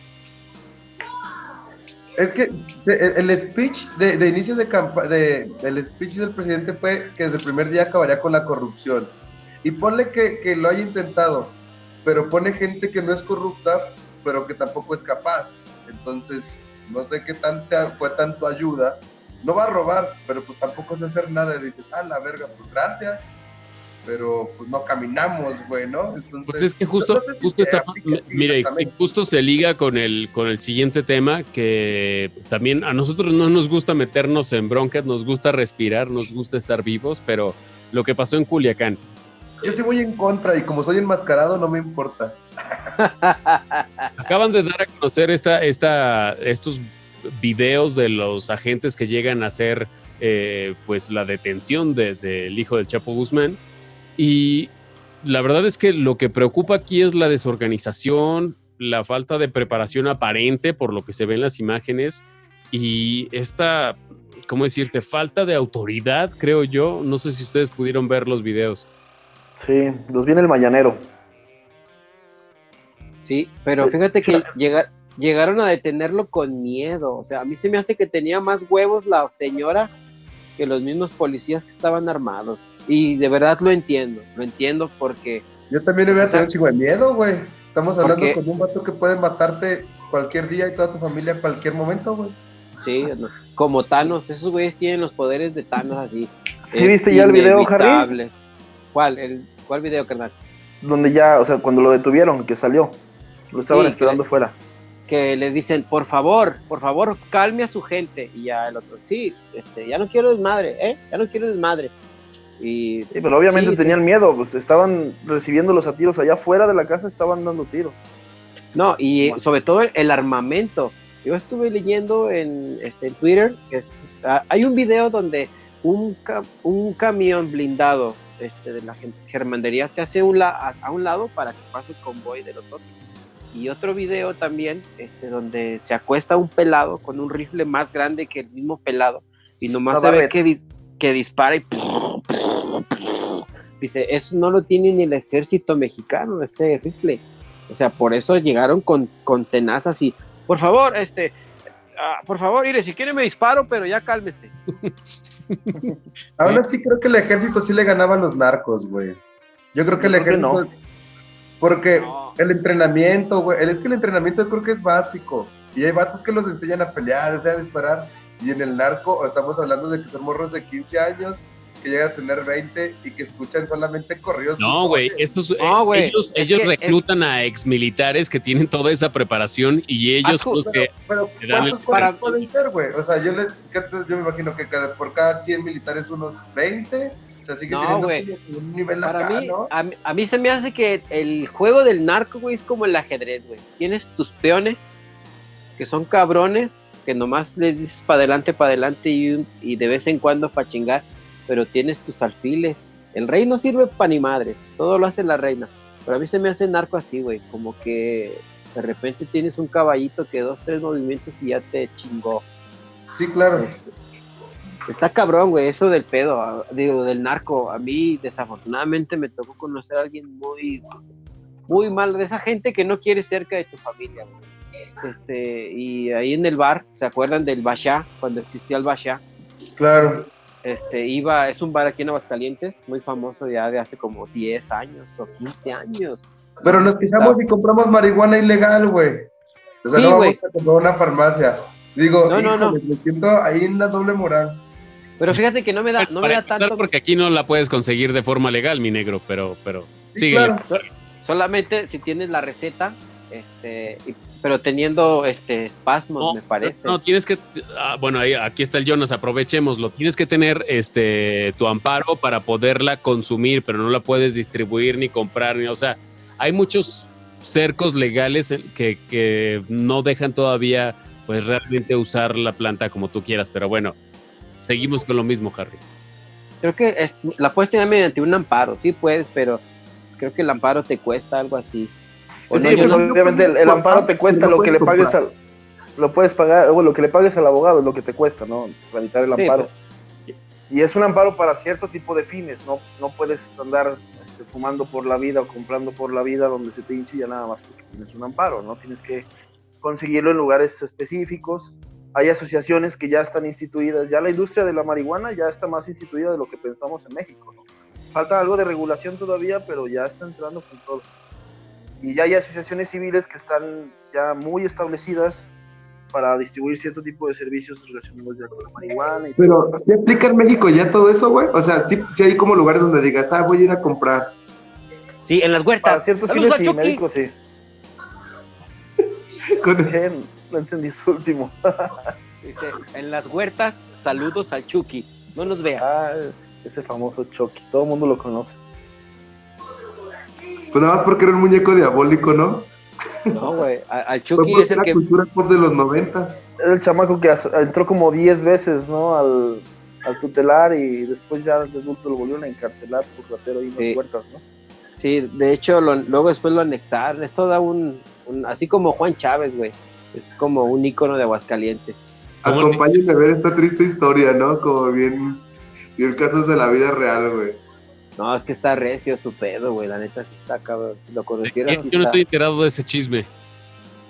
Es que el, speech de, inicio de campaña, el speech del presidente fue que desde el primer día acabaría con la corrupción. Y ponle que, que lo haya intentado, pero pone gente que no es corrupta, pero que tampoco es capaz. Entonces, no sé qué tanta fue tanto ayuda. No va a robar, pero pues tampoco es hacer nada. Y dices, ah, la verga, pues gracias. Pero pues no caminamos, güey, ¿no? Entonces, Pues es que justo, no sé si justo está, mire, justo se liga con el, con el siguiente tema que también a nosotros no nos gusta meternos en broncas, nos gusta respirar, nos gusta estar vivos, pero lo que pasó en Culiacán. Yo sí voy en contra y como soy enmascarado no me importa. Acaban de dar a conocer esta, esta, estos videos de los agentes que llegan a hacer eh, pues la detención de- del hijo del Chapo Guzmán. Y la verdad es que lo que preocupa aquí es la desorganización, la falta de preparación aparente por lo que se ve en las imágenes y esta, ¿cómo decirte? Falta de autoridad, creo yo. No sé si ustedes pudieron ver los videos. Sí, los viene el mañanero. Sí, pero fíjate que llega- llegaron a detenerlo con miedo. O sea, a mí se me hace que tenía más huevos la señora que los mismos policías que estaban armados. Y de verdad lo entiendo, lo entiendo porque Yo también me voy a tener un chingo de miedo, güey. Estamos hablando Porque- con un vato que puede matarte cualquier día y toda tu familia en cualquier momento, güey. Sí, no, como Thanos, esos güeyes tienen los poderes de Thanos así. ¿Sí viste ya el video, Harry? ¿Cuál? El, ¿Cuál video, carnal? Donde ya, o sea, cuando lo detuvieron, que salió. Lo estaban Sí, esperando que- fuera. Que le dicen, por favor, por favor, calme a su gente. Y ya el otro, sí, este, ya no quiero desmadre, ¿eh? Ya no quiero desmadre. Y Sí, pero obviamente Sí, sí. tenían miedo, pues estaban recibiéndolos a tiros allá afuera de la casa, estaban dando tiros. No, y Bueno. sobre todo el, el armamento. Yo estuve leyendo en, este, en Twitter, que es- ah, hay un video donde un, un camión blindado este, de la germandería se hace un la- a, a un lado para que pase el convoy de los otros. Y otro video también este, donde se acuesta un pelado con un rifle más grande que el mismo pelado y nomás se ve que, dis- que dispara y dice, eso no lo tiene ni el ejército mexicano, ese rifle. O sea, por eso llegaron con, con tenazas y, por favor, este, ah, por favor, mire, si quiere me disparo, pero ya cálmese. Aún así creo que el ejército sí le ganaba a los narcos, güey. Yo creo que el ejército... no. Porque No. el entrenamiento, güey, es que el entrenamiento creo que es básico. Y hay vatos que los enseñan a pelear, o sea, a disparar. Y en el narco estamos hablando de que son morros de 15 años que llegan a tener 20 y que escuchan solamente corridos. No, güey, estos, eh, No, güey, ellos, es ellos que reclutan a exmilitares que tienen toda esa preparación y ellos Asco, son los que... Pero, Te dan el- ¿cuántos para- pueden ser, güey? O sea, yo, les, que- yo me imagino que cada, por cada 100 militares unos 20. O sea, sigue No, güey. un nivel Para acá, mí, ¿no? a, mí- a mí se me hace que el juego del narco, güey, es como el ajedrez, güey. Tienes tus peones, que son cabrones, que nomás les dices para adelante, para adelante y, y de vez en cuando para chingar, pero tienes tus alfiles. El rey no sirve para ni madres, todo lo hace la reina. Pero a mí se me hace narco así, güey, como que de repente tienes un caballito que dos, tres movimientos y ya te chingó. Sí, claro. Este, Está cabrón, güey, eso del pedo, a- digo, del narco. A mí, desafortunadamente, me tocó conocer a alguien muy, muy mal, de esa gente que no quiere cerca de tu familia, güey. Este, y ahí en el bar, ¿se acuerdan del Basha? Cuando existía el Basha. Claro. Este, iba, es un bar aquí en Aguascalientes, muy famoso ya de hace como 10 años o 15 años. Pero nos quejamos y compramos marihuana ilegal, güey. O sea, Sí, no vamos güey. a comprar una farmacia. Digo, No, no, me siento ahí en la doble moral. Pero fíjate que no me da, no me da tanto, porque aquí no la puedes conseguir de forma legal, mi negro, pero, pero Sí, claro. solamente si tienes la receta, este, pero teniendo este espasmos, No, me parece. No, tienes que, ah, bueno, ahí, aquí está el Jonas, aprovechémoslo. Tienes que tener este tu amparo para poderla consumir, pero no la puedes distribuir ni comprar, ni, o sea, hay muchos cercos legales que, que no dejan todavía, pues realmente usar la planta como tú quieras, pero bueno, seguimos con lo mismo, Harry. Creo que es- la puedes tener mediante un amparo, sí puedes, pero creo que el amparo te cuesta algo así. Pues sí, pues obviamente el, el amparo te cuesta lo que le pagues al lo puedes pagar, o lo que le pagues al abogado es lo que te cuesta, ¿no? Tramitar el Sí, amparo. Y es un amparo para cierto tipo de fines, no, no puedes andar este, fumando por la vida o comprando por la vida donde se te hinche ya nada más porque tienes un amparo, ¿no? Tienes que conseguirlo en lugares específicos. Hay asociaciones que ya están instituidas, ya la industria de la marihuana ya está más instituida de lo que pensamos en México, ¿no? Falta algo de regulación todavía, pero ya está entrando con todo. Y ya hay asociaciones civiles que están ya muy establecidas para distribuir cierto tipo de servicios relacionados ya con la marihuana y Pero, ¿se aplica en México ya todo eso, güey? O sea, sí, sí hay como lugares donde digas, ah, voy a ir a comprar. Sí, en las huertas. Para ciertos fines sí, médicos sí. Con- Bien, no entendí su último. Dice, en las huertas, saludos al Chucky. No nos veas. Ah, ese famoso Chucky, todo el mundo lo conoce. Pues nada más porque era un muñeco diabólico, ¿no? No, güey. Al Chucky es el que. cultura pop de los noventas. Era el chamaco que entró como 10 veces, ¿no? Al, al tutelar y después ya de adulto lo volvieron a encarcelar por ratero en Sí. puertas, ¿no? Sí, de hecho, lo- luego después lo anexaron. Es toda un, un- Así como Juan Chávez, güey. Es como un ícono de Aguascalientes. ¿Cómo Acompáñenme a ver esta triste historia, ¿no? Como bien, bien casos de la vida real, güey. No, es que está recio su pedo, güey. La neta sí está cabrón. Si lo conocieras, sí Yo no estoy enterado de ese chisme.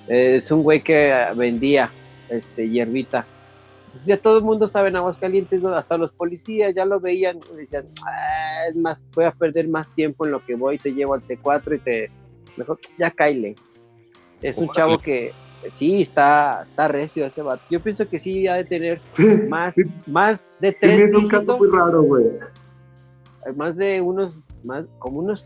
Eh, Es un güey que vendía este, hierbita. Pues ya todo el mundo sabe en Aguascalientes, hasta los policías ya lo veían y decían, "Ah, es más, voy a perder más tiempo en lo que voy, te llevo al C4 y te, mejor, ya caile. Es un chavo que sí, está, está recio ese vato. Yo pienso que sí ha de tener más, más de tres es un caso muy raro, güey. Más de unos, más, como unos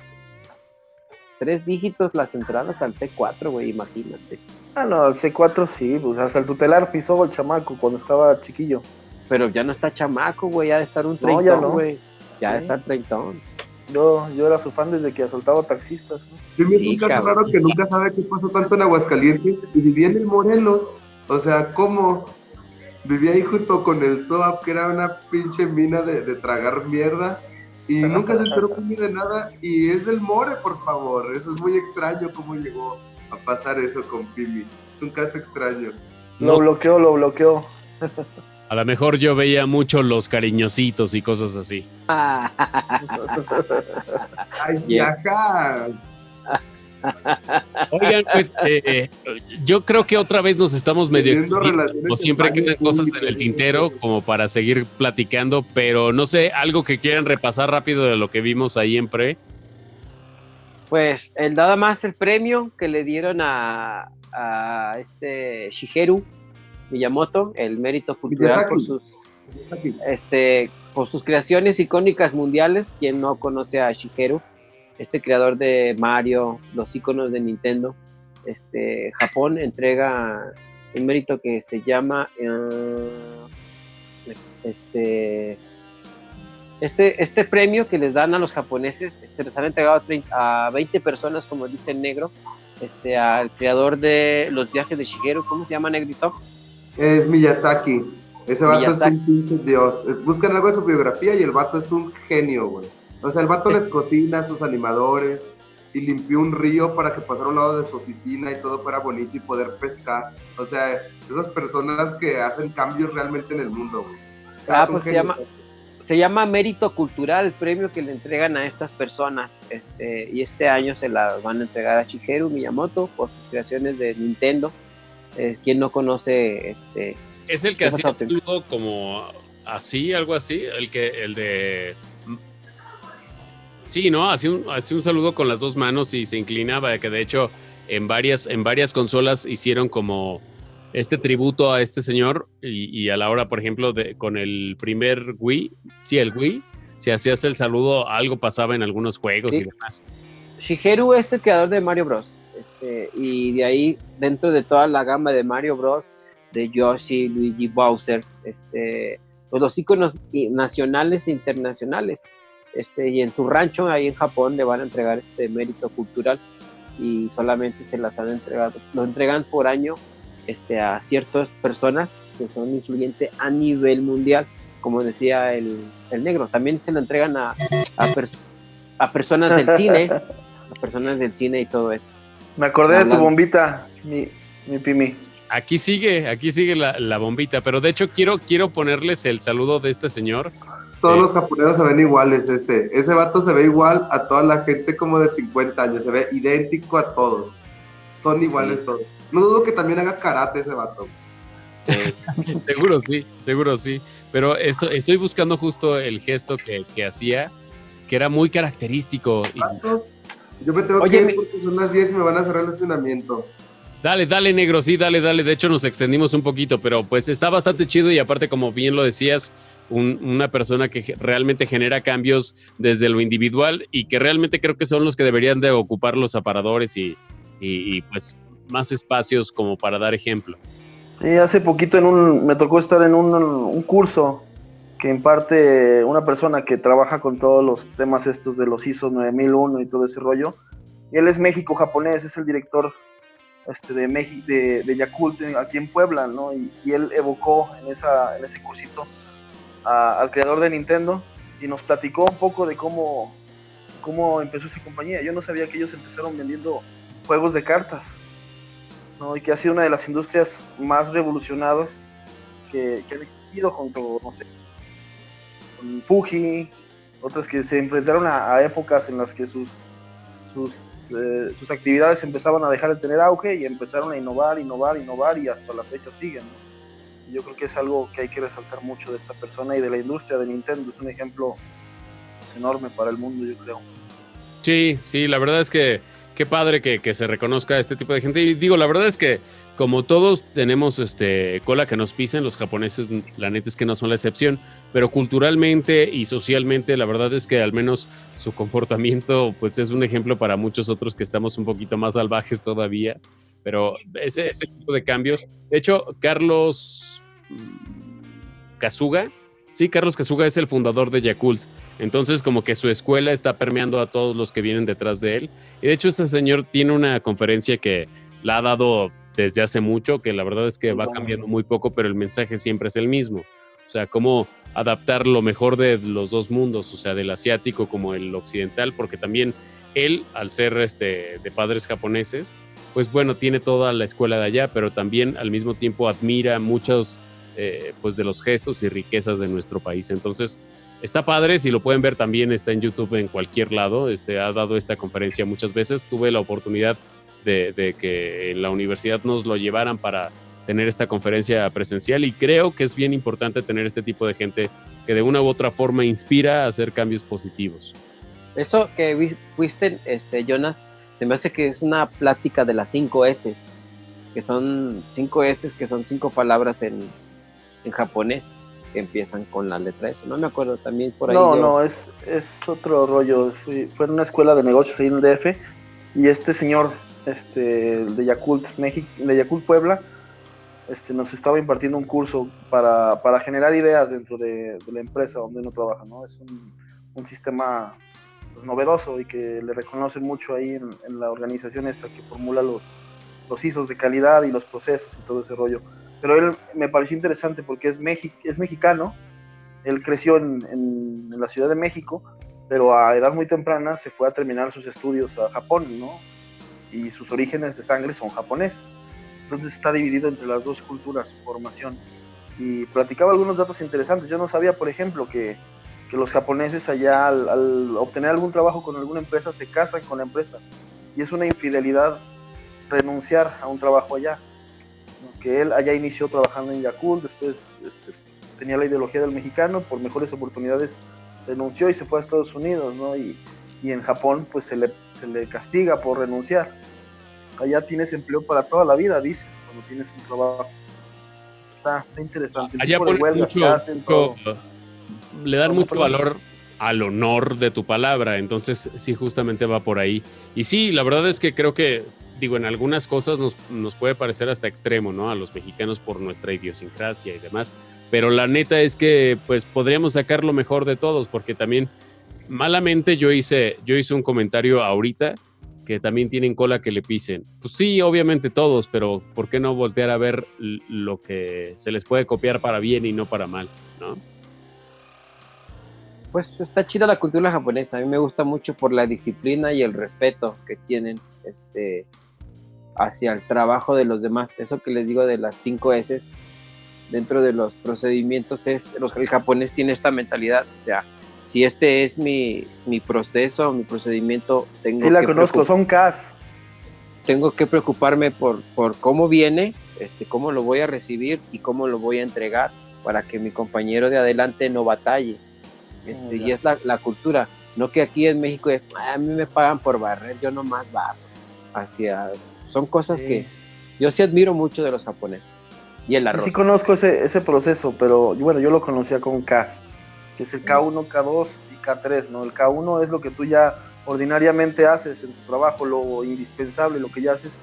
tres dígitos las entradas al C4, güey, imagínate. Ah, no, el C4 sí, pues hasta el tutelar pisó el chamaco cuando estaba chiquillo. Pero ya no está chamaco, güey, ya de estar un No, treintón, ya no. güey. Ya Sí. está treintón. Yo, yo era su fan desde que asaltaba taxistas, ¿no? Sí, es Sí, un caso cabrón. raro que nunca sabe qué pasó tanto en Aguascalientes y vivía en el Morelos. O sea, ¿cómo? Vivía ahí junto con el SOAP, que era una pinche mina de, de tragar mierda. Y nunca se enteró ni de nada. Y es del More, por favor. Eso es muy extraño cómo llegó a pasar eso con Pimi. Es un caso extraño. Lo No, bloqueó, lo bloqueó. a lo mejor yo veía mucho los cariñositos y cosas así. ¡Ay, Yes. ajá! Oigan, pues eh, yo creo que otra vez nos estamos medio como siempre quedan cosas en el tintero como para seguir platicando, pero no sé, algo que quieran repasar rápido de lo que vimos ahí en pre. Pues el nada más el premio que le dieron a, a este Shigeru Miyamoto, el mérito cultural por sus este por sus creaciones icónicas mundiales. Quien no conoce a Shigeru, este creador de Mario, los iconos de Nintendo, este Japón entrega un mérito que se llama eh, este este, este premio que les dan a los japoneses, este, les han entregado a, 30 a 20 personas, como dice el negro, este, al creador de los viajes de Shigeru, ¿cómo se llama Negrito? Es Miyazaki. Ese vato Miyazaki. es un pinche dios. Buscan algo de su biografía y el vato es un genio, güey. O sea, el vato les cocina a sus animadores y limpió un río para que pasara a un lado de su oficina y todo fuera bonito y poder pescar. O sea, esas personas que hacen cambios realmente en el mundo, güey. Ah, pues se llama- Se llama Mérito Cultural, el premio que le entregan a estas personas, este, y este año se la van a entregar a Shigeru Miyamoto por sus creaciones de Nintendo. Eh, quien no conoce este, Es el que hacía como así, algo así, el que, el de. Sí, ¿no? Hacía un, hacía un saludo con las dos manos y se inclinaba, que de hecho en varias, en varias consolas hicieron como este tributo a este señor y, y a la hora, por ejemplo, de, con el primer Wii, sí, el Wii, si hacías el saludo, algo pasaba en algunos juegos Sí. y demás. Shigeru es el creador de Mario Bros. Este, y de ahí, dentro de toda la gama de Mario Bros, de Yoshi, Luigi, Bowser, este, pues los iconos nacionales e internacionales. Este, y en su rancho, ahí en Japón, le van a entregar este mérito cultural y solamente se las han entregado, lo entregan por año este, a ciertas personas que son influyentes a nivel mundial, como decía el, el negro. También se lo entregan a, a, pers- a personas del cine, a personas del cine y todo eso. Me acordé de tu bombita, mi, mi Pimi. Aquí sigue, aquí sigue la, la bombita, pero de hecho quiero, quiero ponerles el saludo de este señor. Todos Sí. los japoneses se ven iguales, ese. Ese vato se ve igual a toda la gente como de 50 años, se ve idéntico a todos. Son iguales todos. No dudo que también haga karate ese vato. Seguro sí, seguro sí. Pero esto, estoy buscando justo el gesto que, que hacía, que era muy característico. Vato, Yo me tengo Oye, que ir porque son las 10 y me van a cerrar el estacionamiento. Dale, dale, negro, sí, dale, dale. De hecho, nos extendimos un poquito, pero pues está bastante chido y aparte, como bien lo decías, un- una persona que realmente genera cambios desde lo individual y que realmente creo que son los que deberían de ocupar los aparadores y, y- y, pues más espacios como para dar ejemplo. Sí, hace poquito en un, me tocó estar en un, un curso que imparte una persona que trabaja con todos los temas estos de los ISO 9001 y todo ese rollo. Él es México-japonés, es el director este, de, México, de, de Yakult en- aquí en Puebla, ¿no? Y, y él evocó en, esa, en ese cursito al creador de Nintendo y nos platicó un poco de cómo, cómo empezó esa compañía. Yo no sabía que ellos empezaron vendiendo juegos de cartas. ¿no? y que ha sido una de las industrias más revolucionadas que, que han existido junto, no sé, con Fuji, otras que se enfrentaron a, a épocas en las que sus, sus, eh, sus actividades empezaban a dejar de tener auge y empezaron a innovar, innovar, innovar y hasta la fecha siguen. ¿no? Yo creo que es algo que hay que resaltar mucho de esta persona y de la industria de Nintendo. Es un ejemplo pues, enorme para el mundo, yo creo. Sí, sí, la verdad es que qué padre que, que se reconozca a este tipo de gente. Y digo, la verdad es que como todos tenemos este cola que nos pisen, los japoneses, la neta es que no son la excepción, pero culturalmente y socialmente, la verdad es que al menos su comportamiento, pues es un ejemplo para muchos otros que estamos un poquito más salvajes todavía. Pero ese, ese tipo de cambios. De hecho, Carlos mm, Kazuga, sí, Carlos Kazuga es el fundador de Yakult. Entonces, como que su escuela está permeando a todos los que vienen detrás de él. Y de hecho, este señor tiene una conferencia que la ha dado desde hace mucho, que la verdad es que va cambiando muy poco, pero el mensaje siempre es el mismo. O sea, cómo adaptar lo mejor de los dos mundos, o sea, del asiático como el occidental, porque también él, al ser este, de padres japoneses, pues bueno, tiene toda la escuela de allá, pero también al mismo tiempo admira muchos eh, pues de los gestos y riquezas de nuestro país. Entonces, está padre, si lo pueden ver también está en YouTube en cualquier lado. Este, ha dado esta conferencia muchas veces. Tuve la oportunidad de, de que en la universidad nos lo llevaran para tener esta conferencia presencial y creo que es bien importante tener este tipo de gente que de una u otra forma inspira a hacer cambios positivos. Eso que fuiste, este, Jonas, se me hace que es una plática de las cinco S, que son cinco S, que son cinco palabras en, en japonés, que empiezan con la letra S. No me acuerdo también por ahí. No, yo- no, es, es otro rollo. Fui- fue en una escuela de negocios ahí en el DF y este señor este, de Yakult, México, de Yakult Puebla, este, nos estaba impartiendo un curso para, para generar ideas dentro de, de la empresa donde uno trabaja. ¿no? Es un, un sistema pues, novedoso y que le reconocen mucho ahí en, la organización esta que formula los, los ISOs de calidad y los procesos y todo ese rollo. Pero él me pareció interesante porque es, mexi es mexicano, él creció en, en, en, la Ciudad de México, pero a edad muy temprana se fue a terminar sus estudios a Japón, ¿no? Y sus orígenes de sangre son japoneses. Entonces está dividido entre las dos culturas, formación. Y platicaba algunos datos interesantes. Yo no sabía, por ejemplo, que, que los japoneses allá al, al, obtener algún trabajo con alguna empresa se casan con la empresa. Y es una infidelidad renunciar a un trabajo allá. Que él allá inició trabajando en Yakult, después este, tenía la ideología del mexicano, por mejores oportunidades renunció y se fue a Estados Unidos, ¿no? Y, y en Japón pues se le, se le castiga por renunciar. Allá tienes empleo para toda la vida, dice, cuando tienes un trabajo. Está, está interesante. El Allá huelgas que mucho- hacen, todo. mucho- le dan ¿Cómo, mucho valor al honor de tu palabra, entonces sí, justamente va por ahí. Y sí, la verdad es que creo que, digo, en algunas cosas nos, nos puede parecer hasta extremo, ¿no? A los mexicanos por nuestra idiosincrasia y demás, pero la neta es que, pues, podríamos sacar lo mejor de todos, porque también, malamente yo hice, yo hice un comentario ahorita que también tienen cola que le pisen. Pues sí, obviamente todos, pero ¿por qué no voltear a ver lo que se les puede copiar para bien y no para mal, ¿no? Pues está chida la cultura japonesa. A mí me gusta mucho por la disciplina y el respeto que tienen este, hacia el trabajo de los demás. Eso que les digo de las cinco S dentro de los procedimientos es, los, el japonés tiene esta mentalidad. O sea, si este es mi, mi proceso, mi procedimiento, tengo Sí la que conozco, son CAS. tengo que preocuparme por, por cómo viene, este, cómo lo voy a recibir y cómo lo voy a entregar para que mi compañero de adelante no batalle. Este, y es la, la cultura, no que aquí en México es, "Ah, a mí me pagan por barrer, yo nomás barro. Hacia, son cosas Sí. que yo sí admiro mucho de los japoneses. Y el arroz. Sí conozco ese, ese proceso, pero bueno, yo lo conocía con CAS, que es el K1, K2 y K3, ¿no? El K1 es lo que tú ya ordinariamente haces en tu trabajo, lo indispensable, lo que ya haces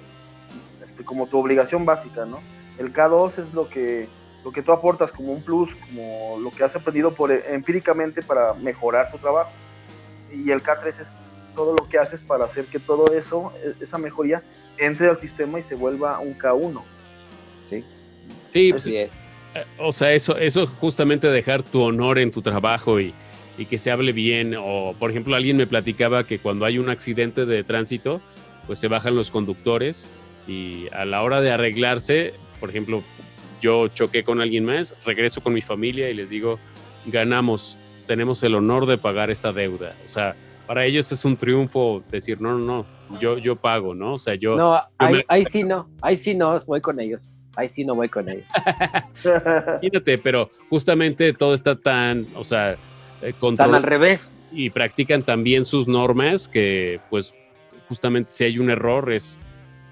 este, como tu obligación básica, ¿no? El K2 es lo que, lo que tú aportas como un plus, como lo que has aprendido por, empíricamente para mejorar tu trabajo. Y el K3 es todo lo que haces para hacer que todo eso, e- esa mejoría, entre al sistema y se vuelva un K1. Sí, Sí, pues, así es. eh, o sea, eso, eso justamente dejar tu honor en tu trabajo y, y que se hable bien. O, por ejemplo, alguien me platicaba que cuando hay un accidente de tránsito, pues se bajan los conductores y a la hora de arreglarse, por ejemplo, yo choqué con alguien más, regreso con mi familia y les digo, ganamos, tenemos el honor de pagar esta deuda. O sea, para ellos es un triunfo decir, no, no, no, yo, yo pago, ¿no? O sea, yo... No, ahí, me- ahí sí no, ahí sí no voy con ellos. Ahí sí no voy con ellos. Imagínate, pero justamente todo está tan, o sea, eh, control- al revés. y practican también sus normas que pues justamente si hay un error es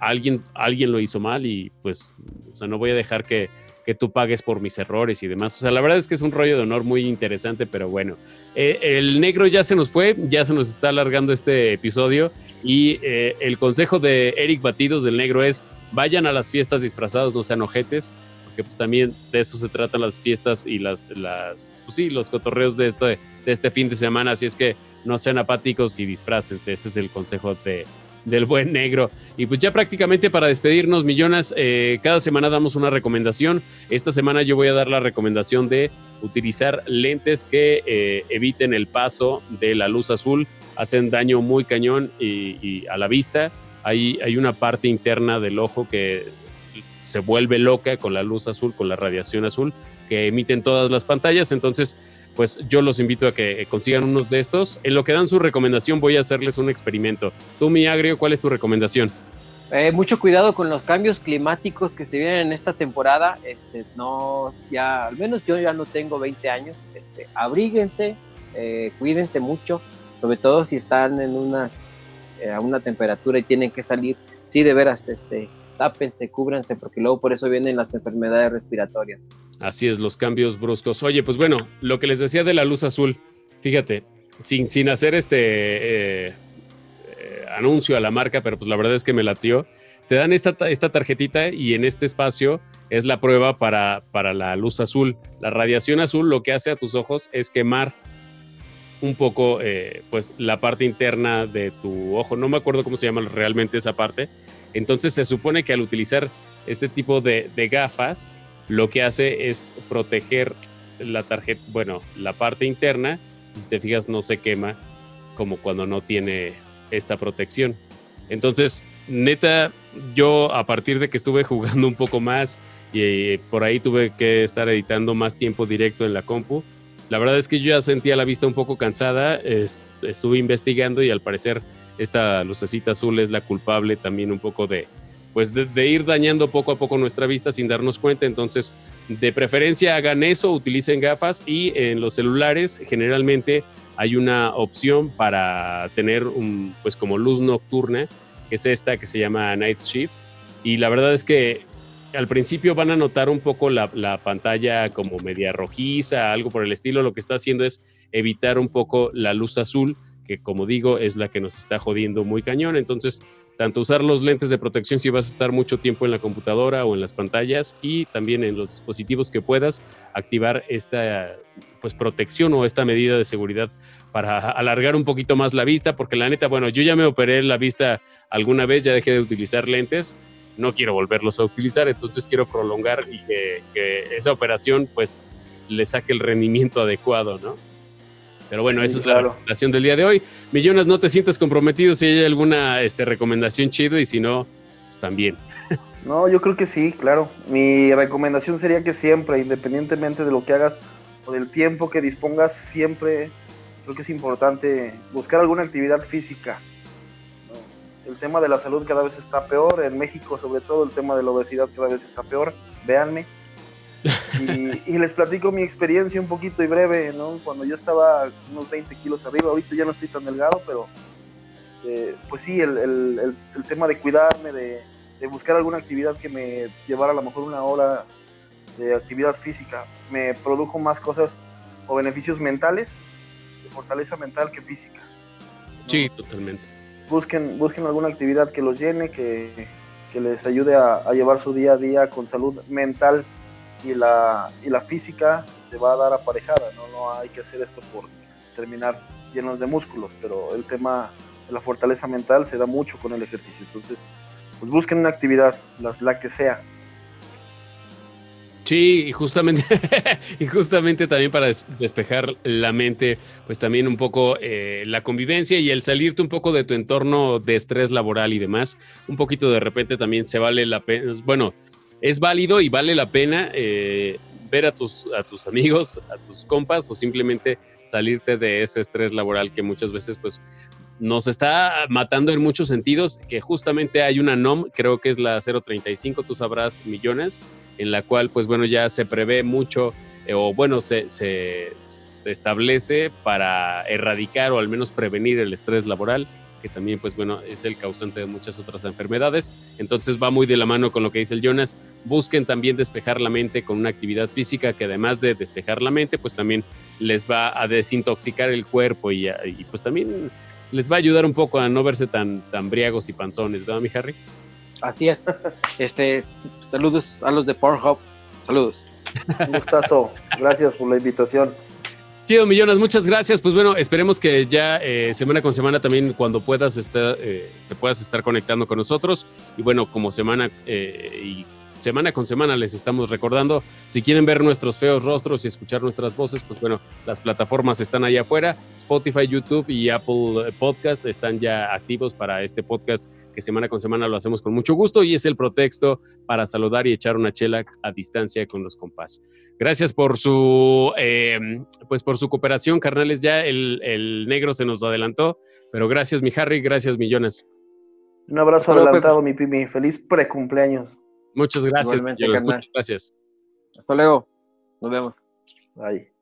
alguien alguien lo hizo mal y pues o sea no voy a dejar que, que tú pagues por mis errores y demás. O sea la verdad es que es un rollo de honor muy interesante pero bueno Eh, el negro ya se nos fue ya se nos está alargando este episodio y eh, el consejo de Eric Batidos del negro es vayan a las fiestas disfrazados no sean ojetes porque pues también de eso se tratan las fiestas y las, las pues sí, los cotorreos de este, de este fin de semana, así es que no sean apáticos y disfrácense, ese es el consejo de, del buen negro. Y pues ya prácticamente para despedirnos, millones, eh, cada semana damos una recomendación. Esta semana yo voy a dar la recomendación de utilizar lentes que eh, eviten el paso de la luz azul, hacen daño muy cañón y, y a la vista. Hay, hay una parte interna del ojo que se vuelve loca con la luz azul, con la radiación azul que emiten todas las pantallas. Entonces, pues yo los invito a que consigan unos de estos. En lo que dan su recomendación, voy a hacerles un experimento. Tú, mi agrio, ¿cuál es tu recomendación? Eh, mucho cuidado con los cambios climáticos que se vienen en esta temporada. Este, no, ya, al menos yo ya no tengo 20 años. Este, abríguense, eh, cuídense mucho, sobre todo si están en unas, eh, a una temperatura y tienen que salir. Sí, de veras, este, tápense, cúbranse, porque luego por eso vienen las enfermedades respiratorias. Así es, los cambios bruscos. Oye, pues bueno, lo que les decía de la luz azul, fíjate, sin, sin hacer este eh, eh, anuncio a la marca, pero pues la verdad es que me latió. Te dan esta, ta- esta tarjetita y en este espacio es la prueba para, para la luz azul. La radiación azul lo que hace a tus ojos es quemar un poco eh, pues la parte interna de tu ojo. No me acuerdo cómo se llama realmente esa parte. Entonces se supone que al utilizar este tipo de, gafas, lo que hace es proteger la tarjeta, bueno, la parte interna, y si te fijas no se quema como cuando no tiene esta protección. Entonces, neta, yo a partir de que estuve jugando un poco más y eh, por ahí tuve que estar editando más tiempo directo en la compu, la verdad es que yo ya sentía la vista un poco cansada, es- estuve investigando y al parecer esta lucecita azul es la culpable también un poco de, pues de, ir dañando poco a poco nuestra vista sin darnos cuenta. Entonces, de preferencia hagan eso, utilicen gafas y en los celulares generalmente hay una opción para tener un, pues como luz nocturna, que es esta que se llama Night Shift. Y la verdad es que al principio van a notar un poco la, pantalla como media rojiza, algo por el estilo. Lo que está haciendo es evitar un poco la luz azul, que como digo es la que nos está jodiendo muy cañón. Entonces, tanto usar los lentes de protección si vas a estar mucho tiempo en la computadora o en las pantallas y también en los dispositivos que puedas activar esta pues protección o esta medida de seguridad para alargar un poquito más la vista, porque la neta, bueno, yo ya me operé la vista alguna vez, ya dejé de utilizar lentes, no quiero volverlos a utilizar, entonces quiero prolongar y que, que esa operación pues le saque el rendimiento adecuado, ¿no? Pero bueno, Sí, esa es la recomendación del día de hoy. Millones, no te sientes comprometido si hay alguna este, recomendación chido y si no, pues también. No, yo creo que sí, claro. Mi recomendación sería que siempre, independientemente de lo que hagas o del tiempo que dispongas, siempre creo que es importante buscar alguna actividad física. El tema de la salud cada vez está peor, en México sobre todo el tema de la obesidad cada vez está peor, véanme. Y, y les platico mi experiencia un poquito y breve, ¿no? Cuando yo estaba unos 20 kilos arriba, ahorita ya no estoy tan delgado, pero este, pues sí, el, el- el- el tema de cuidarme, de, de buscar alguna actividad que me llevara a lo mejor una hora de actividad física, me produjo más cosas o beneficios mentales, de fortaleza mental que física. ¿no? Sí, totalmente. Busquen, busquen alguna actividad que los llene, que, que les ayude a, a llevar su día a día con salud mental y la, y la física se va a dar aparejada, ¿no? no hay que hacer esto por terminar llenos de músculos, pero el tema de la fortaleza mental se da mucho con el ejercicio, entonces pues busquen una actividad, la, la que sea. Sí, y justamente, y justamente también para des- despejar la mente, pues también un poco eh, la convivencia y el salirte un poco de tu entorno de estrés laboral y demás, un poquito de repente también se vale la pena, bueno, es válido y vale la pena eh, ver a tus, amigos, a tus compas o simplemente salirte de ese estrés laboral que muchas veces pues nos está matando en muchos sentidos, que justamente hay una NOM, creo que es la 035, tú sabrás millones, en la cual, pues bueno, ya se prevé mucho, eh, o bueno, se, se establece para erradicar o al menos prevenir el estrés laboral, que también, pues bueno, es el causante de muchas otras enfermedades. Entonces va muy de la mano con lo que dice el Jonas. Busquen también despejar la mente con una actividad física que además de despejar la mente, pues también les va a desintoxicar el cuerpo y, a- y, pues también les va a ayudar un poco a no verse tan, tan briagos y panzones, ¿verdad, mi Harry? Así es. Este, saludos a los de Pornhub. Saludos. Un gustazo, gracias por la invitación. Chido, Millones, muchas gracias. Pues bueno, esperemos que ya eh, semana con semana también cuando puedas estar, eh, te puedas estar conectando con nosotros. Y bueno, como semana eh, y semana con semana les estamos recordando, si quieren ver nuestros feos rostros y escuchar nuestras voces, pues bueno, las plataformas están allá afuera. Spotify, YouTube y Apple Podcast están ya activos para este podcast que semana con semana lo hacemos con mucho gusto y es el pretexto para saludar y echar una chela a distancia con los compas. Gracias por su, eh, pues por su cooperación, carnales. Ya el, el negro se nos adelantó, pero gracias, mi Harry, gracias, millones. Un abrazo Hasta luego, adelantado, mi Pimi. Feliz precumpleaños. Muchas gracias. Muchas gracias. Hasta luego. Nos vemos. Bye.